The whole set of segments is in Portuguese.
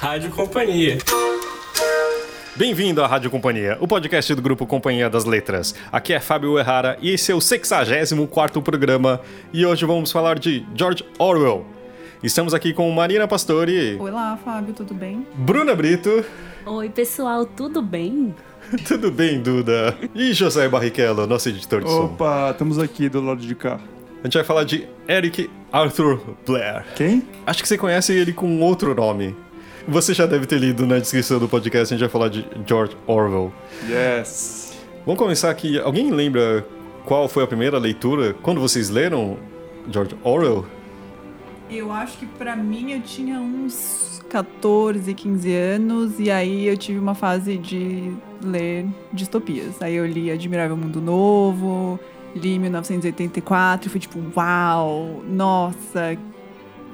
Rádio Companhia. Bem-vindo à Rádio Companhia, o podcast do grupo Companhia das Letras. Aqui é Fábio Errara e esse é o 64 programa e hoje vamos falar de George Orwell. Estamos aqui com Marina Pastori. Olá, Fábio, tudo bem? Bruna Brito. Oi, pessoal, tudo bem? tudo bem, Duda? E José Barrichello, nosso editor de som. Opa, estamos aqui do lado de cá. A gente vai falar de Eric Arthur Blair. Quem? Acho que você conhece ele com outro nome. Você já deve ter lido na descrição do podcast, a gente vai falar de George Orwell. Yes. Vamos começar aqui. Alguém lembra qual foi a primeira leitura? Quando vocês leram George Orwell? Eu acho que para mim eu tinha uns 14, 15 anos e aí eu tive uma fase de ler distopias. Aí eu li Admirável Mundo Novo, li 1984 e fui tipo, uau, nossa,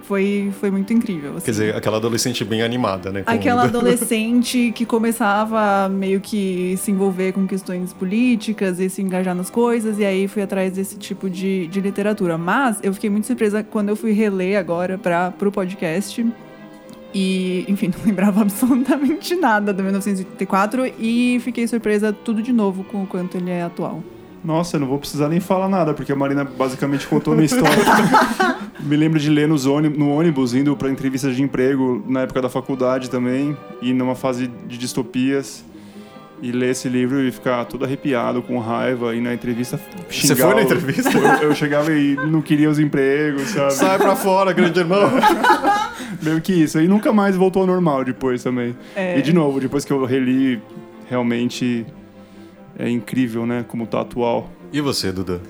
foi, foi muito incrível. Assim. Quer dizer, aquela adolescente bem animada, né? Aquela adolescente que começava meio que se envolver com questões políticas e se engajar nas coisas, e aí fui atrás desse tipo de, de literatura. Mas eu fiquei muito surpresa quando eu fui reler agora para o podcast. E, enfim, não lembrava absolutamente nada do 1984 e fiquei surpresa tudo de novo com o quanto ele é atual. Nossa, eu não vou precisar nem falar nada, porque a Marina basicamente contou a minha história. Me lembro de ler nos ônibus, no ônibus, indo para entrevistas de emprego na época da faculdade também, e numa fase de distopias. E ler esse livro e ficar todo arrepiado, com raiva, e na entrevista xingar. Você foi na entrevista? Eu, eu chegava e não queria os empregos, sabe? Sai pra fora, grande irmão! Meio que isso. E nunca mais voltou ao normal depois também. É. E de novo, depois que eu reli, realmente é incrível, né? Como tá atual. E você, Duda?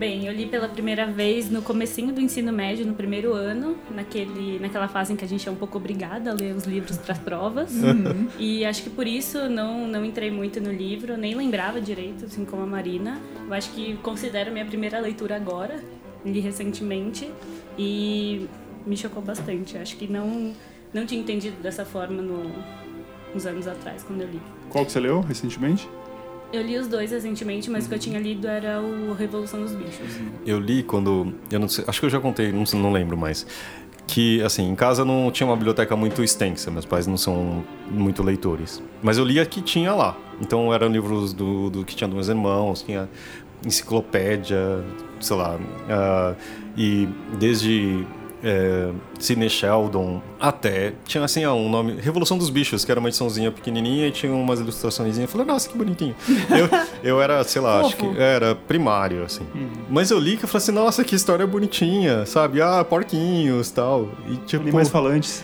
Bem, eu li pela primeira vez no comecinho do ensino médio, no primeiro ano, naquele, naquela fase em que a gente é um pouco obrigada a ler os livros para as provas. Uhum. E acho que por isso não, não entrei muito no livro, nem lembrava direito, assim como a Marina. Eu acho que considero minha primeira leitura agora, li recentemente, e me chocou bastante. Acho que não, não tinha entendido dessa forma no, uns anos atrás, quando eu li. Qual que você leu recentemente? Eu li os dois recentemente, mas o que eu tinha lido era o Revolução dos Bichos. Eu li quando. Eu não sei, acho que eu já contei, não, não lembro mais. Que, assim, em casa não tinha uma biblioteca muito extensa, meus pais não são muito leitores. Mas eu lia que tinha lá. Então eram livros do, do que tinha dos meus irmãos, tinha enciclopédia, sei lá. Uh, e desde é, Sidney Sheldon, até tinha assim um nome, Revolução dos Bichos, que era uma ediçãozinha pequenininha e tinha umas ilustrações. Eu falei, nossa, que bonitinho. eu, eu era, sei lá, acho que era primário, assim. Uhum. Mas eu li que eu falei assim, nossa, que história bonitinha, sabe? Ah, porquinhos tal. E tipo. Animais falantes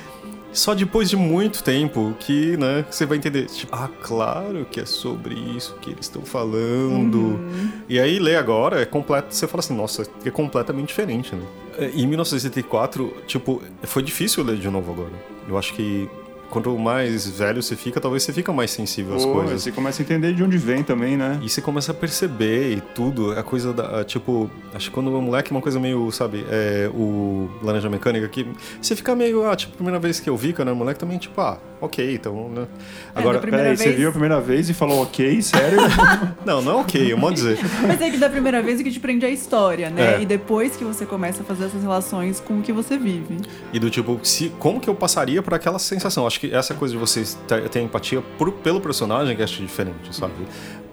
só depois de muito tempo que, né, você vai entender, tipo, ah, claro que é sobre isso que eles estão falando. Uhum. E aí ler agora é completo, você fala assim, nossa, é completamente diferente, né? É, em 1984, tipo, foi difícil ler de novo agora. Eu acho que quanto mais velho você fica, talvez você fica mais sensível às Pô, coisas. Você começa a entender de onde vem também, né? E você começa a perceber e tudo. A coisa da. Tipo, acho que quando o moleque é uma coisa meio, sabe, é, o Laranja Mecânica que você fica meio, ah, tipo, primeira vez que eu vi, quando era moleque também, tipo, ah, ok, então, né? É, Agora, é, peraí, vez... você viu a primeira vez e falou ok, sério? não, não é ok, eu vou dizer. Mas é que da primeira vez o que te prende é a história, né? É. E depois que você começa a fazer essas relações com o que você vive. E do tipo, se, como que eu passaria por aquela sensação? Acho que essa coisa de vocês ter empatia pelo personagem que acho diferente, sabe?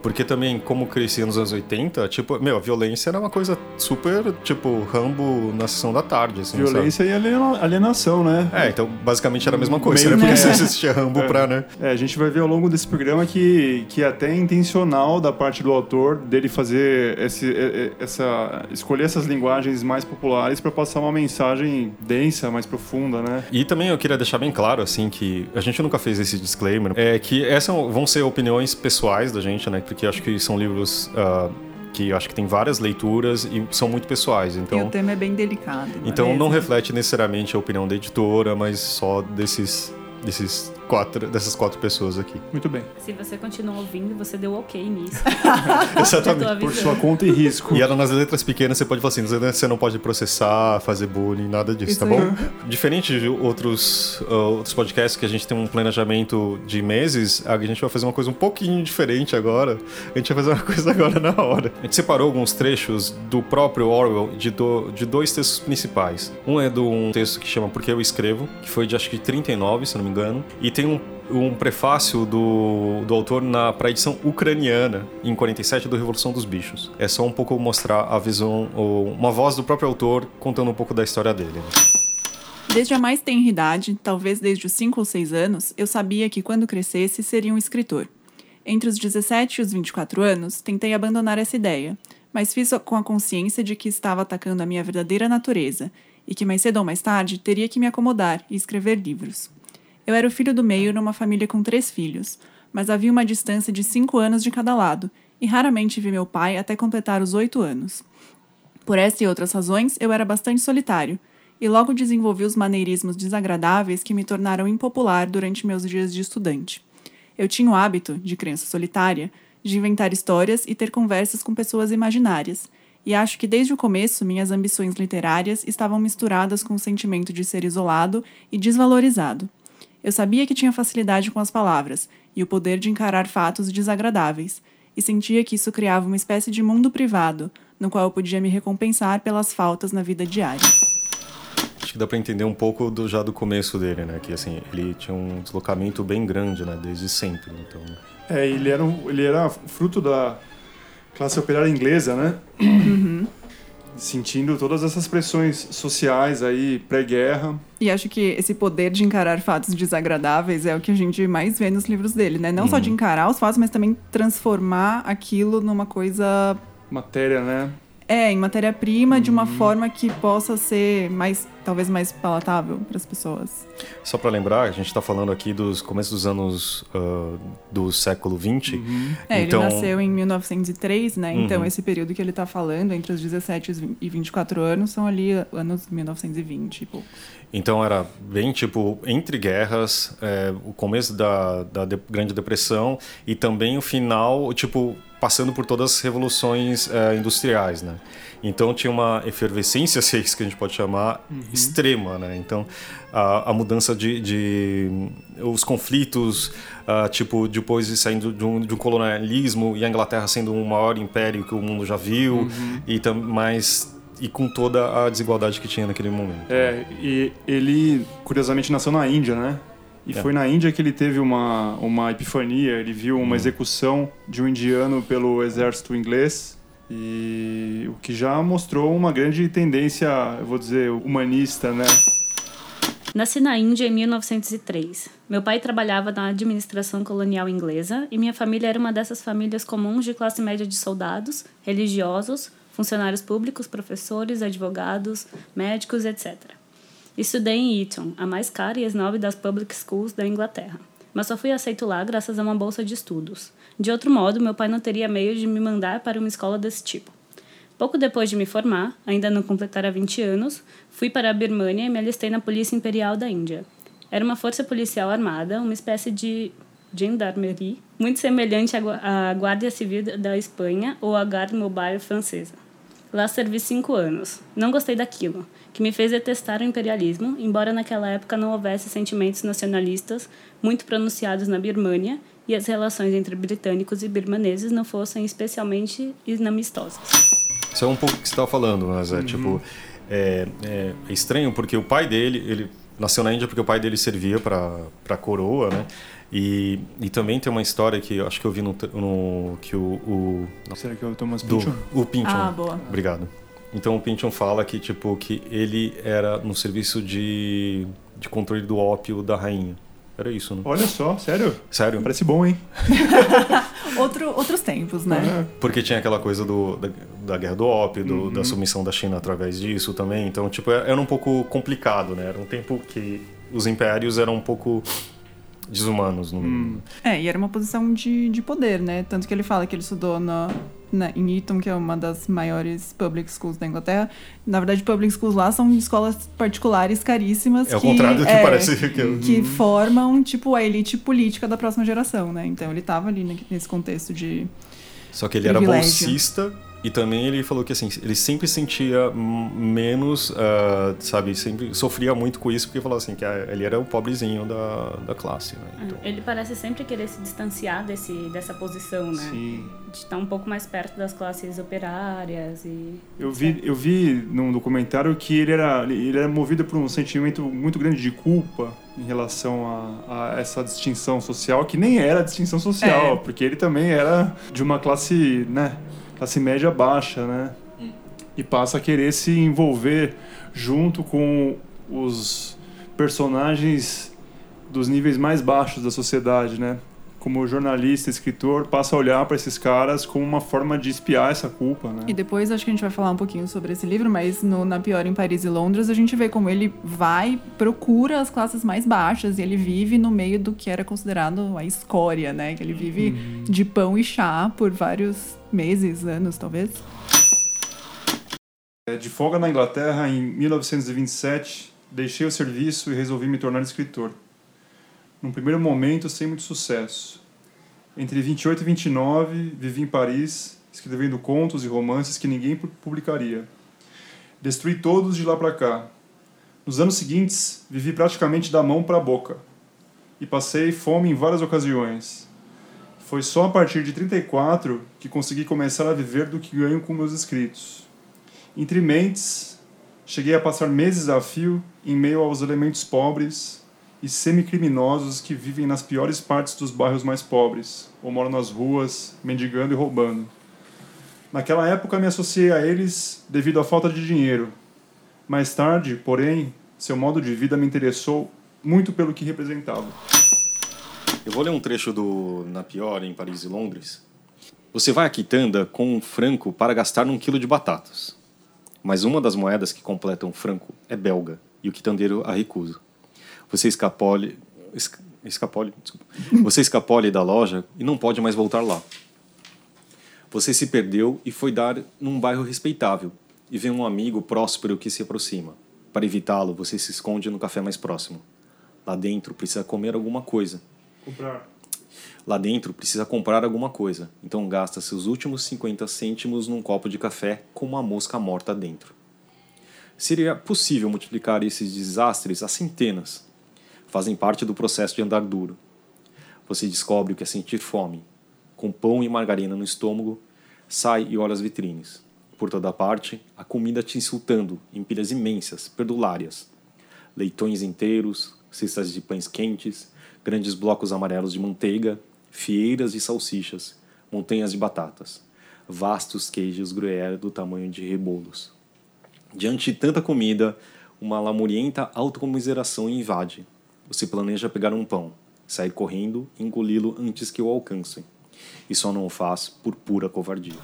Porque também, como crescia nos anos 80, tipo, meu, a violência era uma coisa super, tipo, Rambo na sessão da tarde, assim, Violência sabe? e alienação, né? É, então basicamente era a mesma coisa, Meio né? Porque é. você assistia Rambo é. pra, né? É, a gente vai ver ao longo desse programa que, que é até intencional da parte do autor dele fazer esse, essa... escolher essas linguagens mais populares para passar uma mensagem densa, mais profunda, né? E também eu queria deixar bem claro, assim, que a gente nunca fez esse disclaimer, é que essas vão ser opiniões pessoais da gente, né? Porque acho que são livros uh, que acho que tem várias leituras e são muito pessoais. Então, e o tema é bem delicado. Não então é não reflete necessariamente a opinião da editora, mas só desses desses quatro, dessas quatro pessoas aqui. Muito bem. Se você continua ouvindo, você deu ok nisso. Exatamente. Por sua conta e risco. E era nas letras pequenas, você pode falar assim, você não pode processar, fazer bullying, nada disso, Isso tá bom? Diferente de outros, uh, outros podcasts que a gente tem um planejamento de meses, a gente vai fazer uma coisa um pouquinho diferente agora. A gente vai fazer uma coisa agora na hora. A gente separou alguns trechos do próprio Orwell de, do, de dois textos principais. Um é de um texto que chama Porque Eu Escrevo, que foi de acho que 39, se não me engano. E tem um, um prefácio do, do autor na para edição ucraniana, em 47, do Revolução dos Bichos. É só um pouco mostrar a visão, ou uma voz do próprio autor contando um pouco da história dele. Né? Desde a mais tenra idade, talvez desde os 5 ou 6 anos, eu sabia que quando crescesse seria um escritor. Entre os 17 e os 24 anos, tentei abandonar essa ideia, mas fiz com a consciência de que estava atacando a minha verdadeira natureza e que mais cedo ou mais tarde teria que me acomodar e escrever livros. Eu era o filho do meio numa família com três filhos, mas havia uma distância de cinco anos de cada lado, e raramente vi meu pai até completar os oito anos. Por essa e outras razões, eu era bastante solitário, e logo desenvolvi os maneirismos desagradáveis que me tornaram impopular durante meus dias de estudante. Eu tinha o hábito, de criança solitária, de inventar histórias e ter conversas com pessoas imaginárias, e acho que desde o começo minhas ambições literárias estavam misturadas com o sentimento de ser isolado e desvalorizado. Eu sabia que tinha facilidade com as palavras e o poder de encarar fatos desagradáveis, e sentia que isso criava uma espécie de mundo privado, no qual eu podia me recompensar pelas faltas na vida diária. Acho que dá para entender um pouco do, já do começo dele, né? Que assim, ele tinha um deslocamento bem grande, né? Desde sempre, então... É, ele era, um, ele era fruto da classe operária inglesa, né? Uhum. Sentindo todas essas pressões sociais aí, pré-guerra. E acho que esse poder de encarar fatos desagradáveis é o que a gente mais vê nos livros dele, né? Não uhum. só de encarar os fatos, mas também transformar aquilo numa coisa. Matéria, né? É, em matéria-prima, de uma uhum. forma que possa ser mais, talvez mais palatável para as pessoas. Só para lembrar, a gente está falando aqui dos começos dos anos uh, do século XX. Uhum. É, então... ele nasceu em 1903, né? Então, uhum. esse período que ele está falando, entre os 17 e 24 anos, são ali anos 1920 e pouco. Então era bem tipo entre guerras, é, o começo da, da de Grande Depressão e também o final, tipo passando por todas as revoluções é, industriais, né? Então tinha uma efervescência, se é isso que a gente pode chamar, uhum. extrema, né? Então a, a mudança de, de, os conflitos, uh, tipo depois de saindo de um, de um, colonialismo e a Inglaterra sendo o maior império que o mundo já viu uhum. e mais e com toda a desigualdade que tinha naquele momento. É, e ele curiosamente nasceu na Índia, né? E é. foi na Índia que ele teve uma, uma epifania, ele viu uma hum. execução de um indiano pelo exército inglês, e o que já mostrou uma grande tendência, eu vou dizer, humanista, né? Nasci na Índia em 1903. Meu pai trabalhava na administração colonial inglesa e minha família era uma dessas famílias comuns de classe média de soldados, religiosos, funcionários públicos, professores, advogados, médicos, etc. Estudei em Eton, a mais cara e esnobe das public schools da Inglaterra, mas só fui aceito lá graças a uma bolsa de estudos. De outro modo, meu pai não teria meio de me mandar para uma escola desse tipo. Pouco depois de me formar, ainda não completara 20 anos, fui para a Birmânia e me alistei na Polícia Imperial da Índia. Era uma força policial armada, uma espécie de gendarmerie, muito semelhante à Guarda Civil da Espanha ou à Garde Mobile francesa. Lá servi cinco anos. Não gostei daquilo, que me fez detestar o imperialismo, embora naquela época não houvesse sentimentos nacionalistas muito pronunciados na Birmânia e as relações entre britânicos e birmaneses não fossem especialmente inamistosas. Isso é um pouco o que você estava falando, mas é uhum. tipo é, é, é, estranho porque o pai dele ele nasceu na Índia porque o pai dele servia para para coroa, né? E, e também tem uma história que acho que eu vi no, no que o, o Será que é o Thomas Pynchon? O Pynchon. Ah, boa. Obrigado. Então o Pynchon fala que tipo que ele era no serviço de, de controle do ópio da rainha. Era isso, né? Olha só, sério? Sério. Parece bom, hein? Outro, outros tempos, né? É. Porque tinha aquela coisa do, da, da guerra do ópio, do, uhum. da submissão da China através disso também. Então, tipo, era um pouco complicado, né? Era um tempo que os impérios eram um pouco desumanos. No... Hum. É, e era uma posição de, de poder, né? Tanto que ele fala que ele estudou na, na, em Eton, que é uma das maiores public schools da Inglaterra. Na verdade, public schools lá são escolas particulares caríssimas. É o contrário do que é, parece que... Que uhum. formam, tipo, a elite política da próxima geração, né? Então ele estava ali nesse contexto de Só que ele privilégio. era bolsista E também ele falou que assim, ele sempre sentia menos, uh, sabe, sempre sofria muito com isso, porque falou assim, que ele era o pobrezinho da, da classe. Né? É, então... Ele parece sempre querer se distanciar desse, dessa posição, né? Sim. De estar um pouco mais perto das classes operárias e... Eu vi, eu vi num documentário que ele era, ele era movido por um sentimento muito grande de culpa em relação a, a, essa distinção social, que nem era distinção social, é. porque ele também era de uma classe, né, classe média baixa, né? Hum. E passa a querer se envolver junto com os personagens dos níveis mais baixos da sociedade, né? Como jornalista, escritor, passa a olhar para esses caras como uma forma de espiar essa culpa, né? E depois acho que a gente vai falar um pouquinho sobre esse livro, mas no, na Pior em Paris e Londres a gente vê como ele vai, procura as classes mais baixas e ele vive no meio do que era considerado a escória, né? Que ele vive uhum. de pão e chá por vários meses, anos, talvez. É, de folga na Inglaterra, em 1927, deixei o serviço e resolvi me tornar escritor. Num primeiro momento, sem muito sucesso. Entre 28 e 29, vivi em Paris, escrevendo contos e romances que ninguém publicaria. Destruí todos de lá para cá. Nos anos seguintes, vivi praticamente da mão para a boca. E passei fome em várias ocasiões. Foi só a partir de 34 que consegui começar a viver do que ganho com meus escritos. Entre mentes, cheguei a passar meses a fio em meio aos elementos pobres e semicriminosos que vivem nas piores partes dos bairros mais pobres, ou moram nas ruas, mendigando e roubando. Naquela época me associei a eles devido à falta de dinheiro. Mais tarde, porém, seu modo de vida me interessou muito pelo que representava. Eu vou ler um trecho do Na Pior, em Paris e Londres. Você vai à quitanda com um franco para gastar num quilo de batatas. Mas uma das moedas que completam o franco é belga, e o quitandeiro a recusa. Você escapole... Escapole, desculpa. Você escapole da loja e não pode mais voltar lá. Você se perdeu e foi dar num bairro respeitável, e vê um amigo próspero que se aproxima. Para evitá-lo, você se esconde no café mais próximo. Lá dentro precisa comer alguma coisa Comprar. Lá dentro precisa comprar alguma coisa, então gasta seus últimos 50 cêntimos num copo de café com uma mosca morta dentro. Seria possível multiplicar esses desastres a centenas. Fazem parte do processo de andar duro. Você descobre o que é sentir fome. Com pão e margarina no estômago, sai e olha as vitrines. Por toda parte, a comida te insultando em pilhas imensas, perdulárias. Leitões inteiros, cestas de pães quentes, grandes blocos amarelos de manteiga, fieiras de salsichas, montanhas de batatas, vastos queijos gruyère do tamanho de rebolos. Diante de tanta comida, uma lamurienta autocomiseração invade. Você planeja pegar um pão, sair correndo e engoli-lo antes que o alcancem. E só não o faz por pura covardia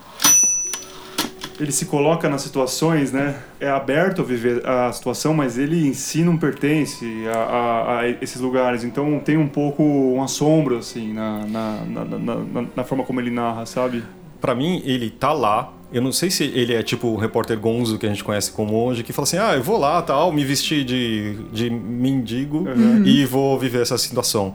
ele se coloca nas situações, né? É aberto a viver a situação, mas ele em si não pertence a, a, a esses lugares. Então tem um pouco um assombro, assim, na, na, na, na, na forma como ele narra, sabe? Para mim, ele tá lá, eu não sei se ele é tipo o repórter Gonzo que a gente conhece como hoje, que fala assim: ah, eu vou lá, tal, me vestir de, de mendigo uhum. e vou viver essa situação.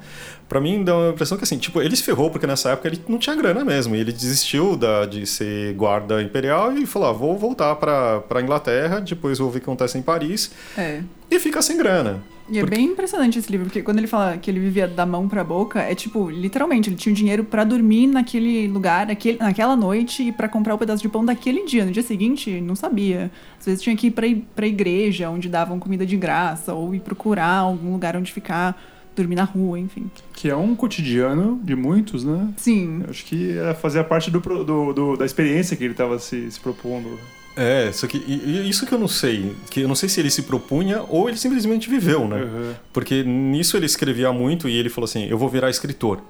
Para mim dá uma impressão que assim, tipo, ele se ferrou porque nessa época ele não tinha grana mesmo. Ele desistiu da, de ser guarda imperial e falou: ah, vou voltar para pra Inglaterra, depois vou ver o que acontece em Paris. É. E fica sem grana. E é porque... é bem impressionante esse livro, porque quando ele fala que ele vivia da mão pra boca, é tipo, literalmente, ele tinha o dinheiro para dormir naquele lugar, naquele, naquela noite e para comprar o um pedaço de pão daquele dia. No dia seguinte, não sabia. Às vezes tinha que ir pra, pra igreja, onde davam comida de graça, ou ir procurar algum lugar onde ficar, dormir na rua, enfim. Que é um cotidiano de muitos, né? Sim. Eu acho que fazia parte do, do, do, da experiência que ele estava se, se propondo. É, isso, que, isso que eu não sei. Que eu não sei se ele se propunha ou ele simplesmente viveu, né? Uhum. Porque nisso ele escrevia muito e ele falou assim: eu vou virar escritor.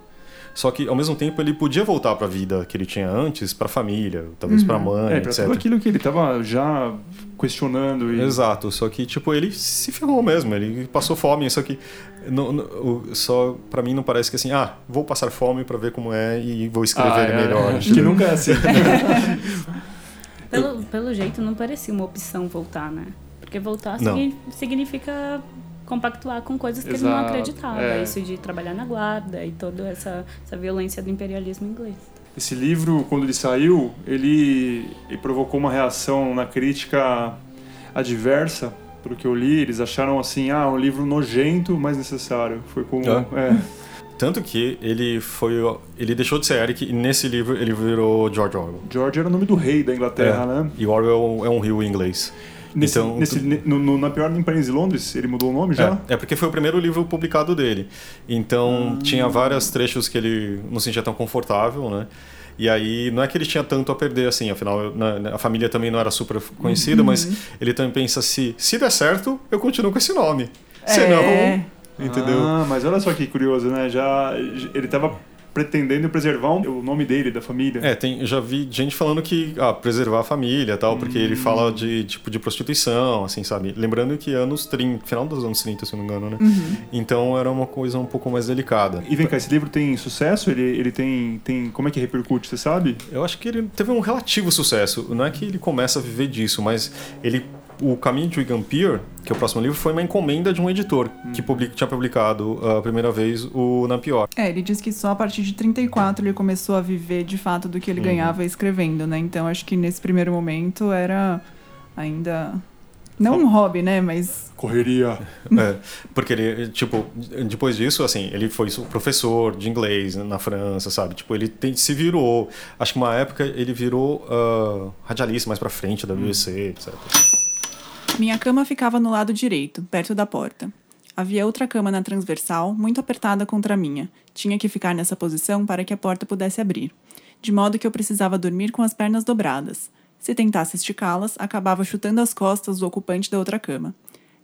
Só que ao mesmo tempo ele podia voltar para a vida que ele tinha antes, para a família, talvez uhum. para a mãe, é, pra etc. tudo aquilo que ele estava já questionando. E... Exato, só que tipo ele se ferrou mesmo, ele passou fome, só que não, não, só para mim não parece que assim, ah, vou passar fome para ver como é e vou escrever ah, é, melhor. Acho que nunca é assim. Pelo, pelo jeito, não parecia uma opção voltar, né? Porque voltar significa compactuar com coisas que Exato, ele não acreditava. É. Isso de trabalhar na guarda e toda essa, essa violência do imperialismo inglês. esse livro, quando ele saiu, ele, ele provocou uma reação na crítica adversa, pelo que eu li. Eles acharam assim, ah, um livro nojento, mas necessário. Foi como... Ah. É. Tanto que ele foi. Ele deixou de ser Eric e nesse livro ele virou George Orwell. George era o nome do rei da Inglaterra, né? E Orwell é um rio em inglês. Nesse, Então, nesse- no, no- na pior em Paris e Londres, ele mudou o nome já? É, é porque foi o primeiro livro publicado dele. Então tinha vários trechos que ele não se sentia tão confortável, né? E aí não é que ele tinha tanto a perder assim, afinal né, a família também não era super conhecida, mas ele também pensa se se der certo eu continuo com esse nome. Se É. não, entendeu? Ah, mas olha só que curioso, né? Já ele tava pretendendo preservar o nome dele, da família. É, tem, já vi gente falando que ah, preservar a família e tal, porque ele fala de tipo de prostituição, assim, sabe? Lembrando que anos 30, final dos anos 30, se não me engano, né? Então era uma coisa um pouco mais delicada. E vem cá, esse livro tem sucesso? Ele, ele tem, tem. Como é que repercute, você sabe? Eu acho que ele teve um relativo sucesso. Não é que ele começa a viver disso, mas ele o Caminho de Wigampier, que é o próximo livro, foi uma encomenda de um editor que public, tinha publicado a primeira vez o Nampior. É, ele diz que só a partir de 34 ele começou a viver de fato do que ele ganhava escrevendo, né? Então acho que nesse primeiro momento era ainda. Não um hobby, né? Mas. Correria. É, porque ele, tipo, depois disso, assim, ele foi professor de inglês na França, sabe? Tipo, ele tem- se virou. Acho que uma época ele virou ah, radialista mais pra frente da BBC, etc. Minha cama ficava no lado direito, perto da porta. Havia outra cama na transversal, muito apertada contra a minha. Tinha que ficar nessa posição para que a porta pudesse abrir. De modo que eu precisava dormir com as pernas dobradas. Se tentasse esticá-las, acabava chutando as costas do ocupante da outra cama.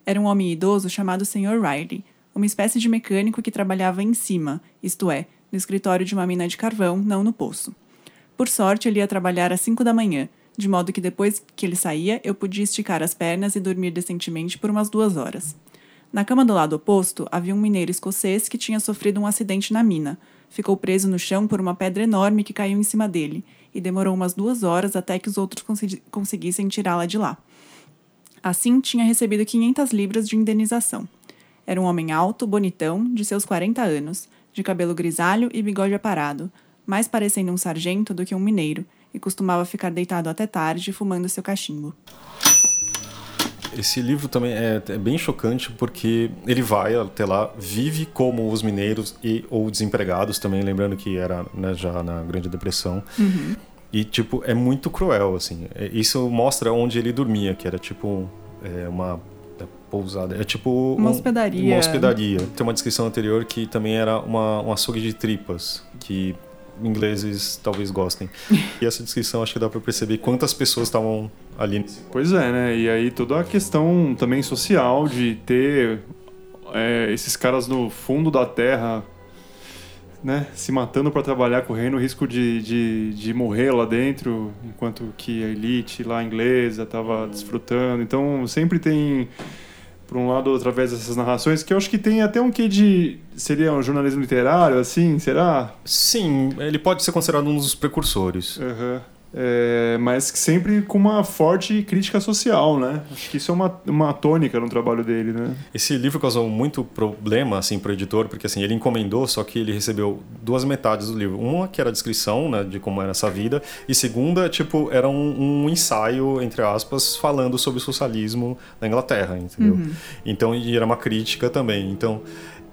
Era um homem idoso chamado Sr. Riley, uma espécie de mecânico que trabalhava em cima, isto é, no escritório de uma mina de carvão, não no poço. Por sorte, ele ia trabalhar às 5 da manhã, de modo que depois que ele saía, eu podia esticar as pernas e dormir decentemente por umas duas horas. Na cama do lado oposto, havia um mineiro escocês que tinha sofrido um acidente na mina. Ficou preso no chão por uma pedra enorme que caiu em cima dele, e demorou umas duas horas até que os outros consegui- conseguissem tirá-la de lá. Assim, tinha recebido 500 libras de indenização. Era um homem alto, bonitão, de seus 40 anos, de cabelo grisalho e bigode aparado, mais parecendo um sargento do que um mineiro, e costumava ficar deitado até tarde fumando seu cachimbo. Esse livro também é, é bem chocante porque ele vai até lá, vive como os mineiros e ou desempregados também, lembrando que era né, já na Grande Depressão. E, tipo, é muito cruel, assim. É- Isso mostra onde ele dormia, que era, tipo, é, uma é, pousada. É tipo... Uma um- hospedaria. Uma hospedaria. Tem uma descrição anterior que também era uma, um açougue de tripas, que ingleses talvez gostem. E essa descrição acho que dá pra perceber quantas pessoas estavam ali Pois é, né? E aí toda a questão também social de ter é, esses caras no fundo da terra, né? Se matando para trabalhar, correndo o risco de, de, de morrer lá dentro, enquanto que a elite lá inglesa tava desfrutando. Então sempre tem, por um lado, através dessas narrações, que eu acho que tem até um quê de. Seria um jornalismo literário, assim? Será? Sim, ele pode ser considerado um dos precursores. Aham. É, mas sempre com uma forte crítica social, né? Acho que isso é uma, uma tônica no trabalho dele, né? Esse livro causou muito problema assim para o editor, porque assim, ele encomendou, só que ele recebeu duas metades do livro. Uma que era a descrição, né, de como era essa vida, e segunda, tipo, era um, um ensaio entre aspas falando sobre o socialismo na Inglaterra, entendeu? Então, e era uma crítica também. Então,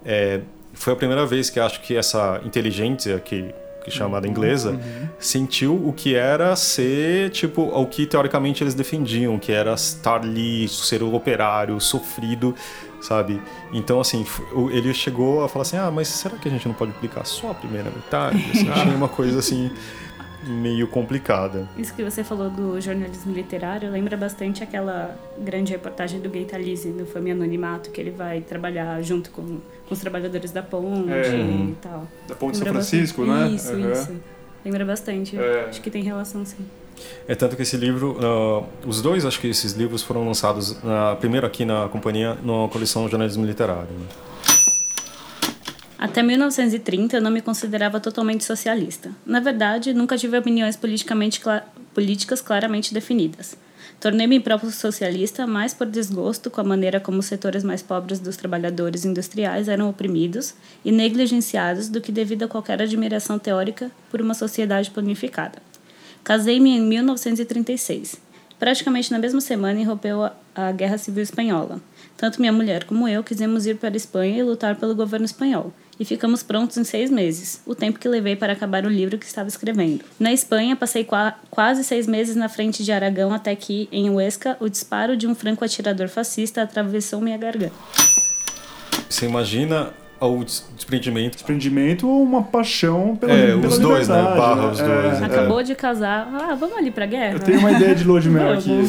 é, foi a primeira vez que acho que essa inteligência que chamada inglesa, sentiu o que era ser, tipo, o que teoricamente eles defendiam, que era estar ali, ser o operário, sofrido, sabe? Então, assim, ele chegou a falar assim, ah, mas será que a gente não pode publicar só a primeira metade? Assim, achei uma coisa, assim, meio complicada. Isso que você falou do jornalismo literário lembra bastante aquela grande reportagem do Gay Talese no Família Anonimato, que ele vai trabalhar junto com, com os trabalhadores da ponte É. e tal. Da Ponte de São Francisco, bastante. né? Isso, Aham. isso. Lembra bastante. É. Acho que tem relação, sim. É tanto que esse livro, ah, os dois, acho que esses livros foram lançados, na, primeiro aqui na companhia, na coleção Jornalismo Literário. né? Até 1930 eu não me considerava totalmente socialista. Na verdade, nunca tive opiniões politicamente cla- políticas claramente definidas. Tornei-me próprio socialista mais por desgosto com a maneira como os setores mais pobres dos trabalhadores industriais eram oprimidos e negligenciados do que devido a qualquer admiração teórica por uma sociedade planificada. Casei-me em 1936. Praticamente na mesma semana irrompeu a Guerra Civil Espanhola. Tanto minha mulher como eu quisemos ir para a Espanha e lutar pelo governo espanhol e ficamos prontos em seis meses, o tempo que levei para acabar o livro que estava escrevendo. Na Espanha, passei qua quase seis meses na frente de Aragão até que, em Huesca, o disparo de um franco-atirador fascista atravessou minha garganta. Você imagina ao desprendimento. Desprendimento ou uma paixão pela, É, pela os dois, né? liberdade, Barra os dois. É, Acabou de casar, ah, vamos ali pra guerra? Eu tenho uma ideia de Lua de Mel aqui,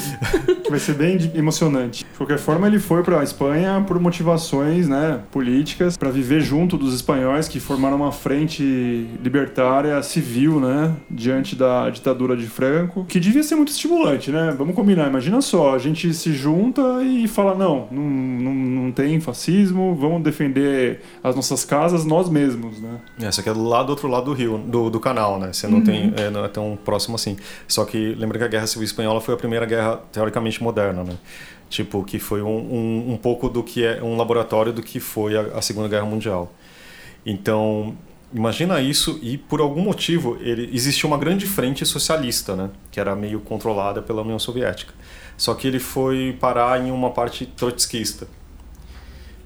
que vai ser bem emocionante. De qualquer forma, ele foi para a Espanha por motivações né, políticas, para viver junto dos espanhóis que formaram uma frente libertária civil né, diante da ditadura de Franco, que devia ser muito estimulante, né? Vamos combinar, imagina só, a gente se junta e fala: não, não, não, não tem fascismo, vamos defender as nossas casas nós mesmos, né? Essa aqui é do lado do outro lado do rio, do, do canal, né? Você não tem, é, não é tão próximo assim. Só que lembra que a Guerra Civil Espanhola foi a primeira guerra teoricamente moderna, né? Tipo, que foi um, um, um pouco do que é um laboratório do que foi a, a Segunda Guerra Mundial. Então, imagina isso e por algum motivo ele existia uma grande frente socialista, né? Que era meio controlada pela União Soviética. Só que ele foi parar em uma parte trotskista.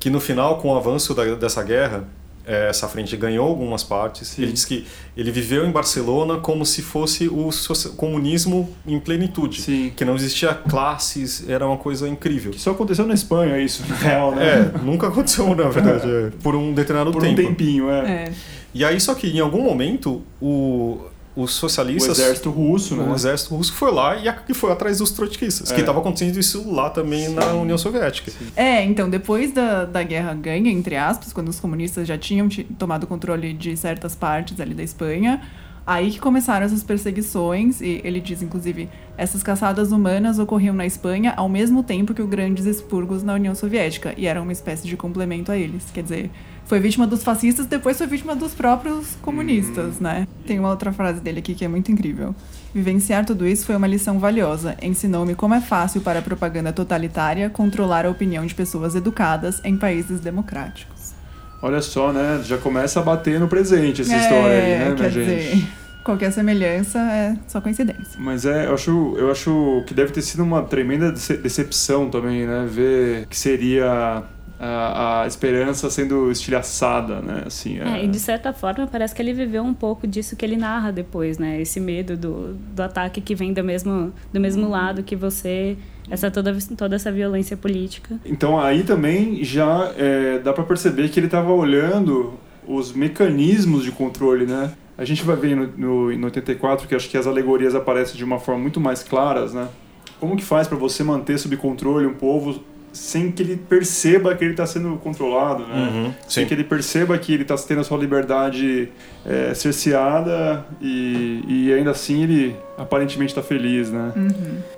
Que no final, com o avanço da, dessa guerra, eh, essa frente ganhou algumas partes. Sim. Ele disse que ele viveu em Barcelona como se fosse o comunismo em plenitude. Sim. Que não existia classes, era uma coisa incrível. Que só aconteceu na Espanha, isso, na real, né? É, nunca aconteceu, na verdade, é, por um determinado Por um tempo. tempinho, é. É. E aí, só que em algum momento, o, os O socialistas. exército russo, né? O exército russo foi lá e, a- foi atrás dos trotskistas, É. que estava acontecendo isso lá também na União Soviética. É, então, depois da, da guerra ganha, entre aspas, quando os comunistas já tinham ti- tomado controle de certas partes ali da Espanha, aí que começaram essas perseguições, e ele diz, inclusive, essas caçadas humanas ocorriam na Espanha ao mesmo tempo que os grandes expurgos na União Soviética, e eram uma espécie de complemento a eles. Quer dizer, foi vítima dos fascistas, depois foi vítima dos próprios comunistas, né? Tem uma outra frase dele aqui que é muito incrível. Vivenciar tudo isso foi uma lição valiosa. Ensinou-me como é fácil para a propaganda totalitária controlar a opinião de pessoas educadas em países democráticos. Olha só, né? Já começa a bater no presente essa história aí, né, minha É, gente? dizer, qualquer semelhança é só coincidência. Mas é, eu acho, eu acho que deve ter sido uma tremenda dece- decepção também, né? Ver que seria a, a esperança sendo estilhaçada, né? Assim, É, e de certa forma parece que ele viveu um pouco disso que ele narra depois, né? Esse medo do, do ataque que vem do mesmo, do mesmo lado que você, essa toda, toda essa violência política. Então aí também já é, dá pra perceber que ele tava olhando os mecanismos de controle, né? A gente vai ver no, no, no 84 que acho que as alegorias aparecem de uma forma muito mais claras, né? Como que faz pra você manter sob controle um povo sem que ele perceba que ele está sendo controlado, né? Uhum, sem sim. que ele perceba que ele está tendo a sua liberdade é, cerceada e, e ainda assim ele aparentemente está feliz, né?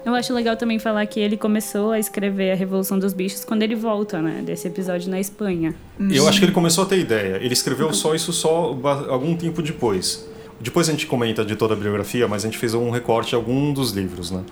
Eu acho legal também falar que ele começou a escrever A Revolução dos Bichos quando ele volta, né? Desse episódio na Espanha. Eu acho que ele começou a ter ideia. Ele escreveu só isso só algum tempo depois. Depois a gente comenta de toda a biografia, mas a gente fez um recorte de algum dos livros, né?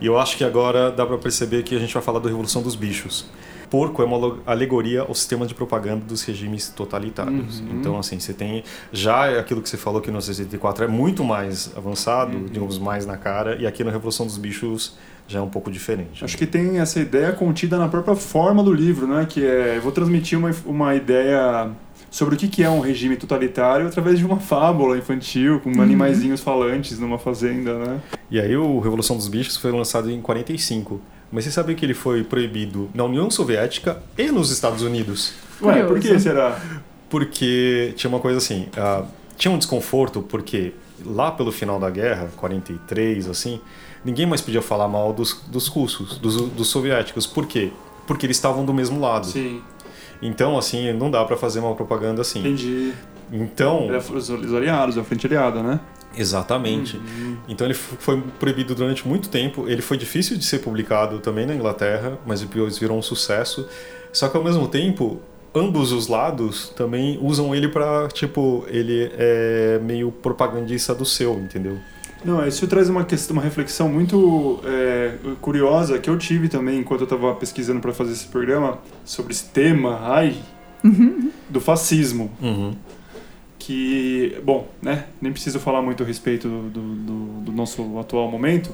E eu acho que agora dá pra perceber que a gente vai falar da Revolução dos Bichos. Porco é uma alegoria ao sistema de propaganda dos regimes totalitários. Então, assim, você tem. Já aquilo que você falou que no 64 é muito mais avançado, digamos, mais na cara, e aqui na Revolução dos Bichos já é um pouco diferente. Acho que tem essa ideia contida na própria forma do livro, né? Que é, eu vou transmitir uma, uma ideia sobre o que que é um regime totalitário através de uma fábula infantil com animaizinhos falantes numa fazenda, né? E aí o Revolução dos Bichos foi lançado em 45. Mas você sabia que ele foi proibido na União Soviética e nos Estados Unidos? Ué, por que será? Porque tinha uma coisa assim, ah, tinha um desconforto porque lá pelo final da guerra, 43, assim, ninguém mais podia falar mal dos, dos russos, dos, dos soviéticos. Por quê? Porque eles estavam do mesmo lado. Sim, Então, assim, não dá pra fazer uma propaganda assim. entendi. Então, Era os, os aliados, a frente aliada, né? Exatamente. Então ele foi proibido durante muito tempo. Ele foi difícil de ser publicado também na Inglaterra, mas depois virou um sucesso. Só que ao mesmo tempo, ambos os lados também usam ele pra, tipo, ele é meio propagandista do seu, entendeu? Não, isso traz uma questão, uma reflexão muito é, curiosa que eu tive também enquanto eu estava pesquisando para fazer esse programa sobre esse tema, ai, do fascismo. Uhum. Que, bom, né, nem preciso falar muito a respeito do, do, do- do nosso atual momento,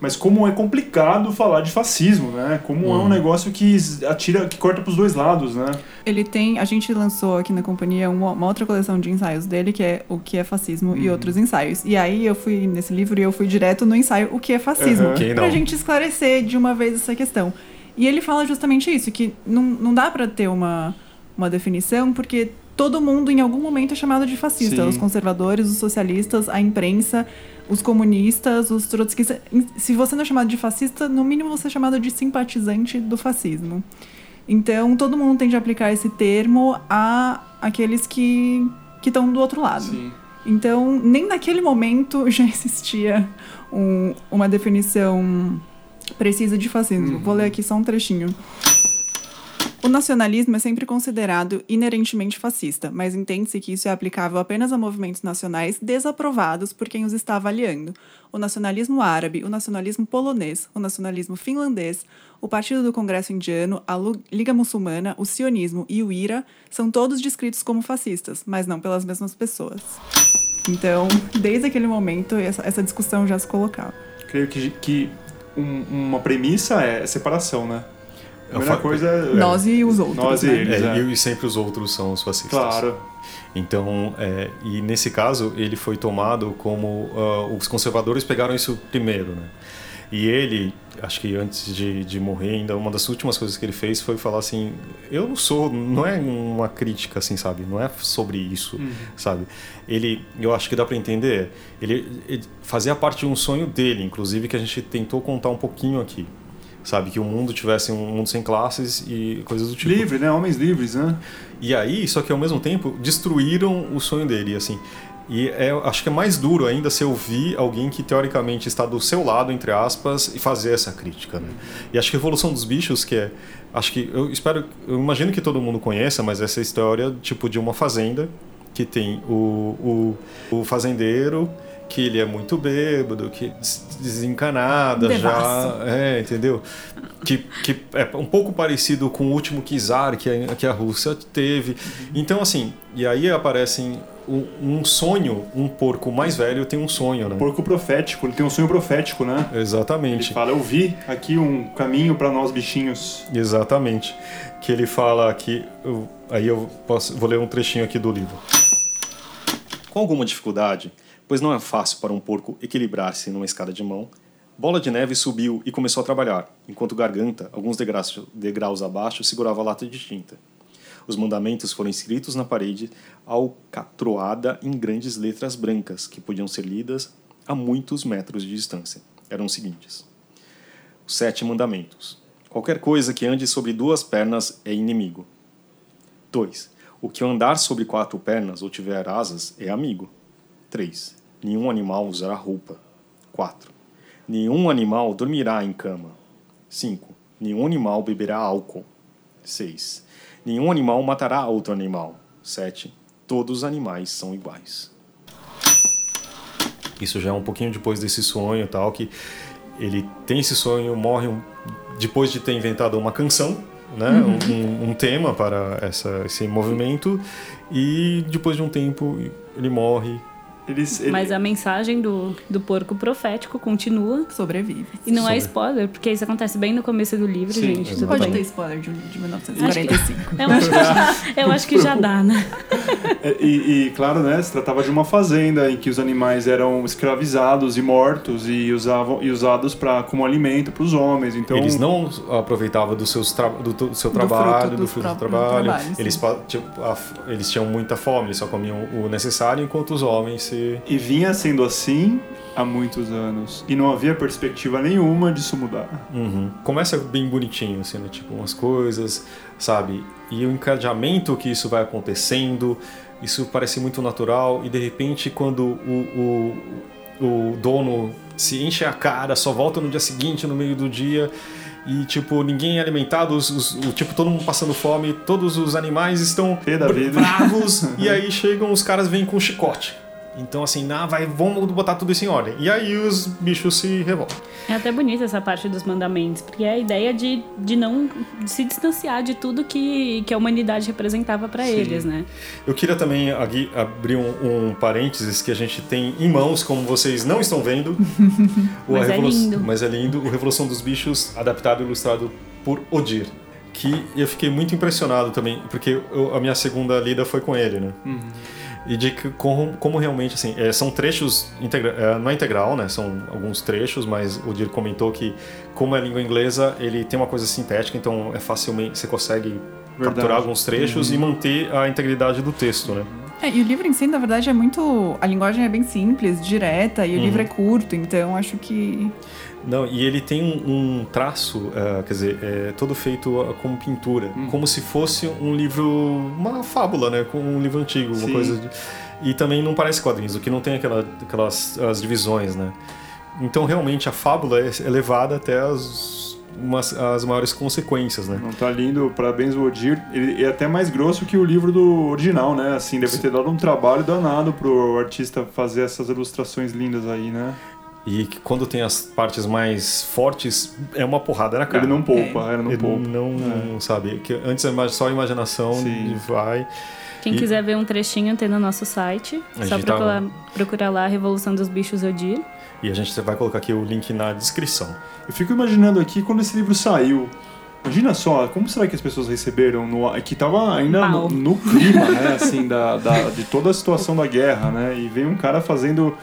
mas como é complicado falar de fascismo, né? Como é um negócio que atira, que corta para os dois lados, né? Ele tem. A gente lançou aqui na companhia uma, uma outra coleção de ensaios dele, que é O que é Fascismo e outros ensaios. E aí eu fui nesse livro e eu fui direto no ensaio O que é Fascismo. Uhum. Pra não? gente esclarecer de uma vez essa questão. E ele fala justamente isso, que não, não dá pra ter uma, uma definição, porque todo mundo em algum momento é chamado de fascista. Sim. Os conservadores, os socialistas, a imprensa, os comunistas, os trotskistas. Se você não é chamado de fascista, no mínimo você é chamado de simpatizante do fascismo. Então, todo mundo tende a aplicar esse termo a aqueles que que estão do outro lado. Sim. Então, nem naquele momento já existia um- uma definição precisa de fascismo. Vou ler aqui só um trechinho. O nacionalismo é sempre considerado inerentemente fascista, mas entende-se que isso é aplicável apenas a movimentos nacionais desaprovados por quem os está avaliando. O nacionalismo árabe, o nacionalismo polonês, o nacionalismo finlandês, o Partido do Congresso Indiano, a Liga Muçulmana, o sionismo e o IRA são todos descritos como fascistas, mas não pelas mesmas pessoas. Então, desde aquele momento, essa, essa discussão já se colocava. Creio que, que um- uma premissa é separação, né? A É primeira fa- coisa é... Nós e os outros. Nós e né? eles. É, é. e sempre os outros são os fascistas. Claro. Então, é, e nesse caso, ele foi tomado como. ah, os conservadores pegaram isso primeiro, né? E ele, acho que antes de, de morrer, ainda uma das últimas coisas que ele fez foi falar assim: eu não sou. Não é uma crítica, assim, sabe? Não é sobre isso, sabe? Ele, eu acho que dá para entender. Ele, ele fazia parte de um sonho dele, inclusive, que a gente tentou contar um pouquinho aqui. Sabe? Que o mundo tivesse um mundo sem classes e coisas do tipo. Livre, né? Homens livres, né? E aí, só que ao mesmo tempo, destruíram o sonho dele, assim. E é, acho que é mais duro ainda se ouvir alguém que teoricamente está do seu lado, entre aspas, e fazer essa crítica, né? E acho que a Evolução dos Bichos, que é. Acho que. Eu espero. Eu imagino que todo mundo conheça, mas essa história, tipo, de uma fazenda que tem o, o, o fazendeiro. Que ele é muito bêbado, que des- desencanada Devasso. já. É, entendeu? Que, que é um pouco parecido com o último czar que a, que a Rússia teve. Então, assim, e aí aparecem um, sonho, um porco mais velho tem um sonho, né? Porco profético, ele tem um sonho profético, né? Ele Exatamente. fala, eu vi aqui um caminho para nós bichinhos. Exatamente. Que ele fala que. eu- aí eu posso, vou ler um trechinho aqui do livro. Com alguma dificuldade, pois não é fácil para um porco equilibrar-se numa escada de mão, Bola de Neve subiu e começou a trabalhar, enquanto Garganta, alguns degraus, abaixo, segurava a lata de tinta. Os mandamentos foram escritos na parede, alcatroada em grandes letras brancas, que podiam ser lidas a muitos metros de distância. Eram os seguintes: Os sete mandamentos. Qualquer coisa que ande sobre duas pernas é inimigo. 2. O que andar sobre quatro pernas ou tiver asas é amigo. 3. Nenhum animal usará roupa. 4. Nenhum animal dormirá em cama. 5. Nenhum animal beberá álcool. 6. Nenhum animal matará outro animal. 7. Todos os animais são iguais. Isso já é um pouquinho depois desse sonho e tal, que ele tem esse sonho, morre um- depois de ter inventado uma canção, né? Um- Um, um tema para essa, esse movimento, e depois de um tempo ele morre. Eles, ele- Mas a mensagem do, do porco profético continua. Sobrevive. E não é Sobre. spoiler, porque isso acontece bem no começo do livro, Sim, gente. Tudo Pode bem. ter spoiler de, de 1945. Eu acho, que já, eu acho que já dá, né? É, E, e, claro, né, se tratava de uma fazenda em que os animais eram escravizados e mortos e, usavam, e usados pra, como alimento para os homens. Então, Eles não aproveitavam do, seus tra- do, do seu Do trabalho, fruto do fruto do próprios trabalho. trabalhos, eles, tipo, a eles tinham muita fome, eles só comiam o necessário, enquanto os homens se. E vinha sendo assim há muitos anos. E não havia perspectiva nenhuma disso mudar. Uhum. Começa bem bonitinho, assim, né? Tipo, umas coisas, sabe? E o encadeamento que isso vai acontecendo, isso parece muito natural, e de repente, quando o, o, o dono se enche a cara, só volta no dia seguinte, no meio do dia. E, tipo, ninguém é alimentado, os, os- o, tipo, todo mundo passando fome, todos os animais estão bravos, e aí chegam, os caras vêm com chicote. Então, assim, ah, vai, vamos botar tudo isso em ordem. E aí os bichos se revoltam. É até bonita essa parte dos mandamentos, porque é a ideia de, de não se distanciar de tudo que, que a humanidade representava para eles, né? Eu queria também aqui abrir um, um, parênteses que a gente tem em mãos, como vocês não estão vendo. mas, é lindo. mas é lindo. O Revolução dos Bichos, adaptado e ilustrado por Odir. Que eu fiquei muito impressionado também, porque eu, a minha segunda lida foi com ele, né? Uhum e de que, como, como realmente assim é, são trechos integra é, não é integral né são alguns trechos mas o Dir comentou que como é língua inglesa ele tem uma coisa sintética então é facilmente você consegue Verdade. capturar alguns trechos uhum. e manter a integridade do texto né é, e o livro em si, na verdade, é muito. A linguagem é bem simples, direta, e o uhum. livro é curto, então acho que. Não, e ele tem um, um traço, uh, quer dizer, é todo feito uh, como pintura, hum. como se fosse um livro, uma fábula, né? Com um livro antigo, Sim. uma coisa. De, e também não parece quadrinhos, o que não tem aquela, aquelas as divisões, né? Então realmente a fábula é, é levada até as, umas, as maiores consequências, né? Não tá lindo, parabéns Odir. Ele é até mais grosso que o livro do original, né? Assim, deve ter dado um trabalho danado pro artista fazer essas ilustrações lindas aí, né? E que quando tem as partes mais fortes, é uma porrada na cara. Ele não poupa, é. ele não ele poupa. Não, é. sabe, que antes é só a imaginação Sim. vai. Quem e... quiser ver um trechinho tem no nosso site. Só procurar, tá... procurar lá Revolução dos Bichos Odir. E a gente vai colocar aqui o link na descrição. Eu fico imaginando aqui quando esse livro saiu. Imagina só, como será que as pessoas receberam? No, que tava ainda no, no, clima, né? Assim, da, da, de toda a situação da guerra, né? E veio um cara fazendo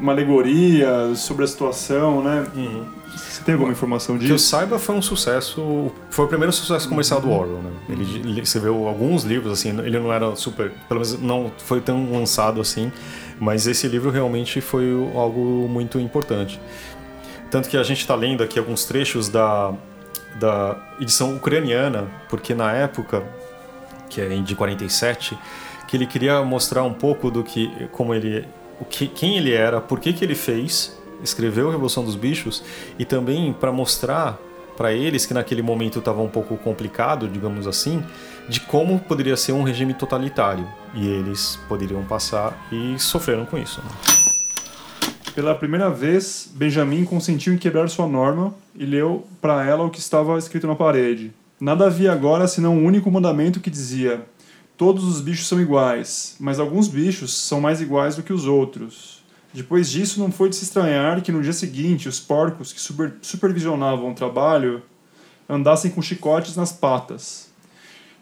uma alegoria sobre a situação, né? Uhum. Você tem alguma informação disso? Que eu saiba, foi um sucesso. Foi o primeiro sucesso comercial do Orwell, né? Ele, ele, você viu alguns livros, assim, ele não era super. Pelo menos não foi tão lançado assim, mas esse livro realmente foi algo muito importante. Tanto que a gente está lendo aqui alguns trechos da, da edição ucraniana, porque na época, que é de 47, que ele queria mostrar um pouco do que. como ele o que, quem ele era, por que, que ele fez, escreveu a Revolução dos Bichos e também para mostrar para eles que naquele momento estava um pouco complicado, digamos assim, de como poderia ser um regime totalitário e eles poderiam passar e sofreram com isso. Né? Pela primeira vez, Benjamin consentiu em quebrar sua norma e leu para ela o que estava escrito na parede. Nada havia agora senão um único mandamento que dizia: Todos os bichos são iguais, mas alguns bichos são mais iguais do que os outros. Depois disso, não foi de se estranhar que no dia seguinte os porcos que super, supervisionavam o trabalho andassem com chicotes nas patas.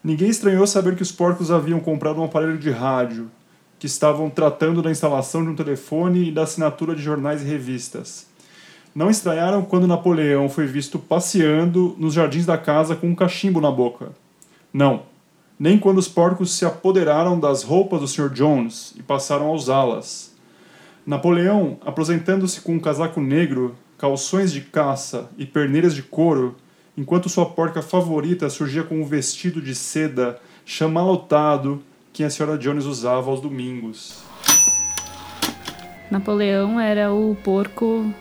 Ninguém estranhou saber que os porcos haviam comprado um aparelho de rádio, que estavam tratando da instalação de um telefone e da assinatura de jornais e revistas. Não estranharam quando Napoleão foi visto passeando nos jardins da casa com um cachimbo na boca. Não nem quando os porcos se apoderaram das roupas do Sr. Jones e passaram a usá-las. Napoleão, aposentando-se com um casaco negro, calções de caça e perneiras de couro, enquanto sua porca favorita surgia com um vestido de seda chamalotado que a Sra. Jones usava aos domingos. Napoleão era o porco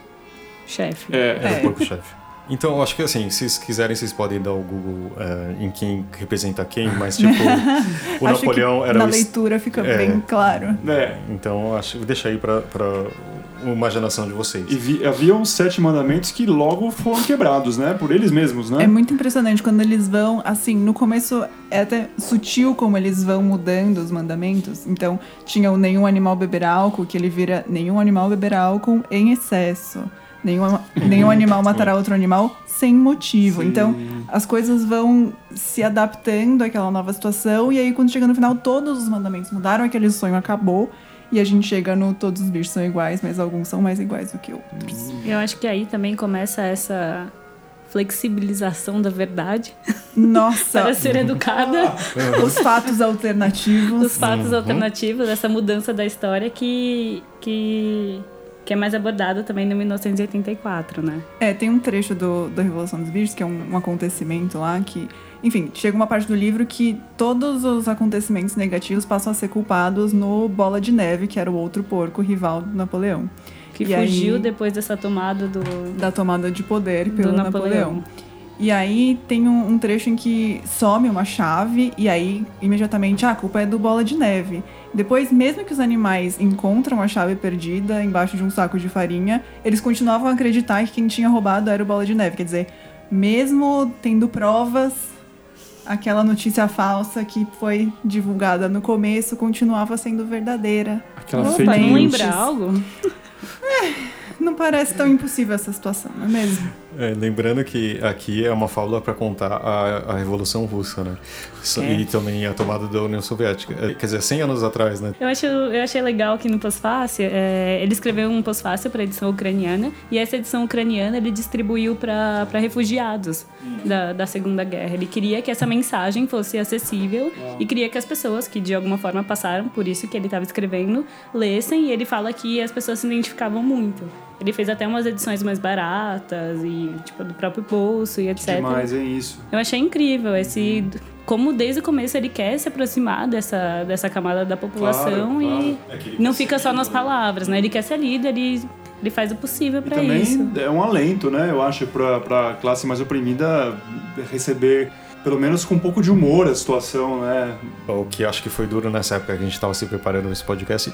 chefe. É, era o porco chefe. Então, eu acho que assim, se vocês quiserem, vocês podem dar o Google uh, em quem representa quem, mas tipo, o Napoleão era na o. Na leitura fica é, bem claro. É. Então, acho deixa aí para a imaginação de vocês. E vi, havia uns sete mandamentos que logo foram quebrados, né? Por eles mesmos, né? É muito impressionante quando eles vão, assim, no começo é até sutil como eles vão mudando os mandamentos. Então, tinha o nenhum animal beber álcool, que ele vira nenhum animal beber álcool em excesso. Nenhum, nenhum animal matará outro animal sem motivo. Sim. Então, as coisas vão se adaptando àquela nova situação. E aí, quando chega no final, todos os mandamentos mudaram, aquele sonho acabou. E a gente chega no todos os bichos são iguais, mas alguns são mais iguais do que outros. Eu acho que aí também começa essa flexibilização da verdade. Nossa! para ser educada. Os fatos alternativos. Os fatos uhum. alternativos, essa mudança da história que, que que é mais abordado também no 1984, né? É, tem um trecho do, da Revolução dos Bichos, que é um, um acontecimento lá que enfim, chega uma parte do livro que todos os acontecimentos negativos passam a ser culpados no Bola de Neve, que era o outro porco rival do Napoleão. Que e fugiu aí, depois dessa tomada do... Da tomada de poder pelo Napoleão. Napoleão. E aí tem um, um, trecho em que some uma chave e aí imediatamente ah, a culpa é do bola de neve. Depois, mesmo que os animais encontram a chave perdida embaixo de um saco de farinha, eles continuavam a acreditar que quem tinha roubado era o bola de neve. Quer dizer, mesmo tendo provas, aquela notícia falsa que foi divulgada no começo continuava sendo verdadeira. Aquela Opa, não lembra algo? É, não parece tão impossível essa situação, não é mesmo? É, lembrando que aqui é uma fábula para contar a, a Revolução Russa, né? É. E também a tomada da União Soviética. É, quer dizer, 100 anos atrás, né? Eu, acho, eu achei legal que no pós-fácil, é, ele escreveu um pós-fácil para a edição ucraniana, e essa edição ucraniana ele distribuiu para refugiados da, da Segunda Guerra. Ele queria que essa mensagem fosse acessível e queria que as pessoas que de alguma forma passaram por isso que ele estava escrevendo lessem, e ele fala que as pessoas se identificavam muito. Ele fez até umas edições mais baratas e tipo do próprio bolso e etc. Demais, é isso. Eu achei incrível esse como desde o começo ele quer se aproximar dessa, dessa camada da população claro, e claro. É não fica só nas palavras, né? Ele quer ser lido, ele, ele faz o possível para isso. Também é um alento, né? Eu acho para a classe mais oprimida receber pelo menos com um pouco de humor a situação, né? O que acho que foi duro nessa época que a gente estava se preparando esse podcast,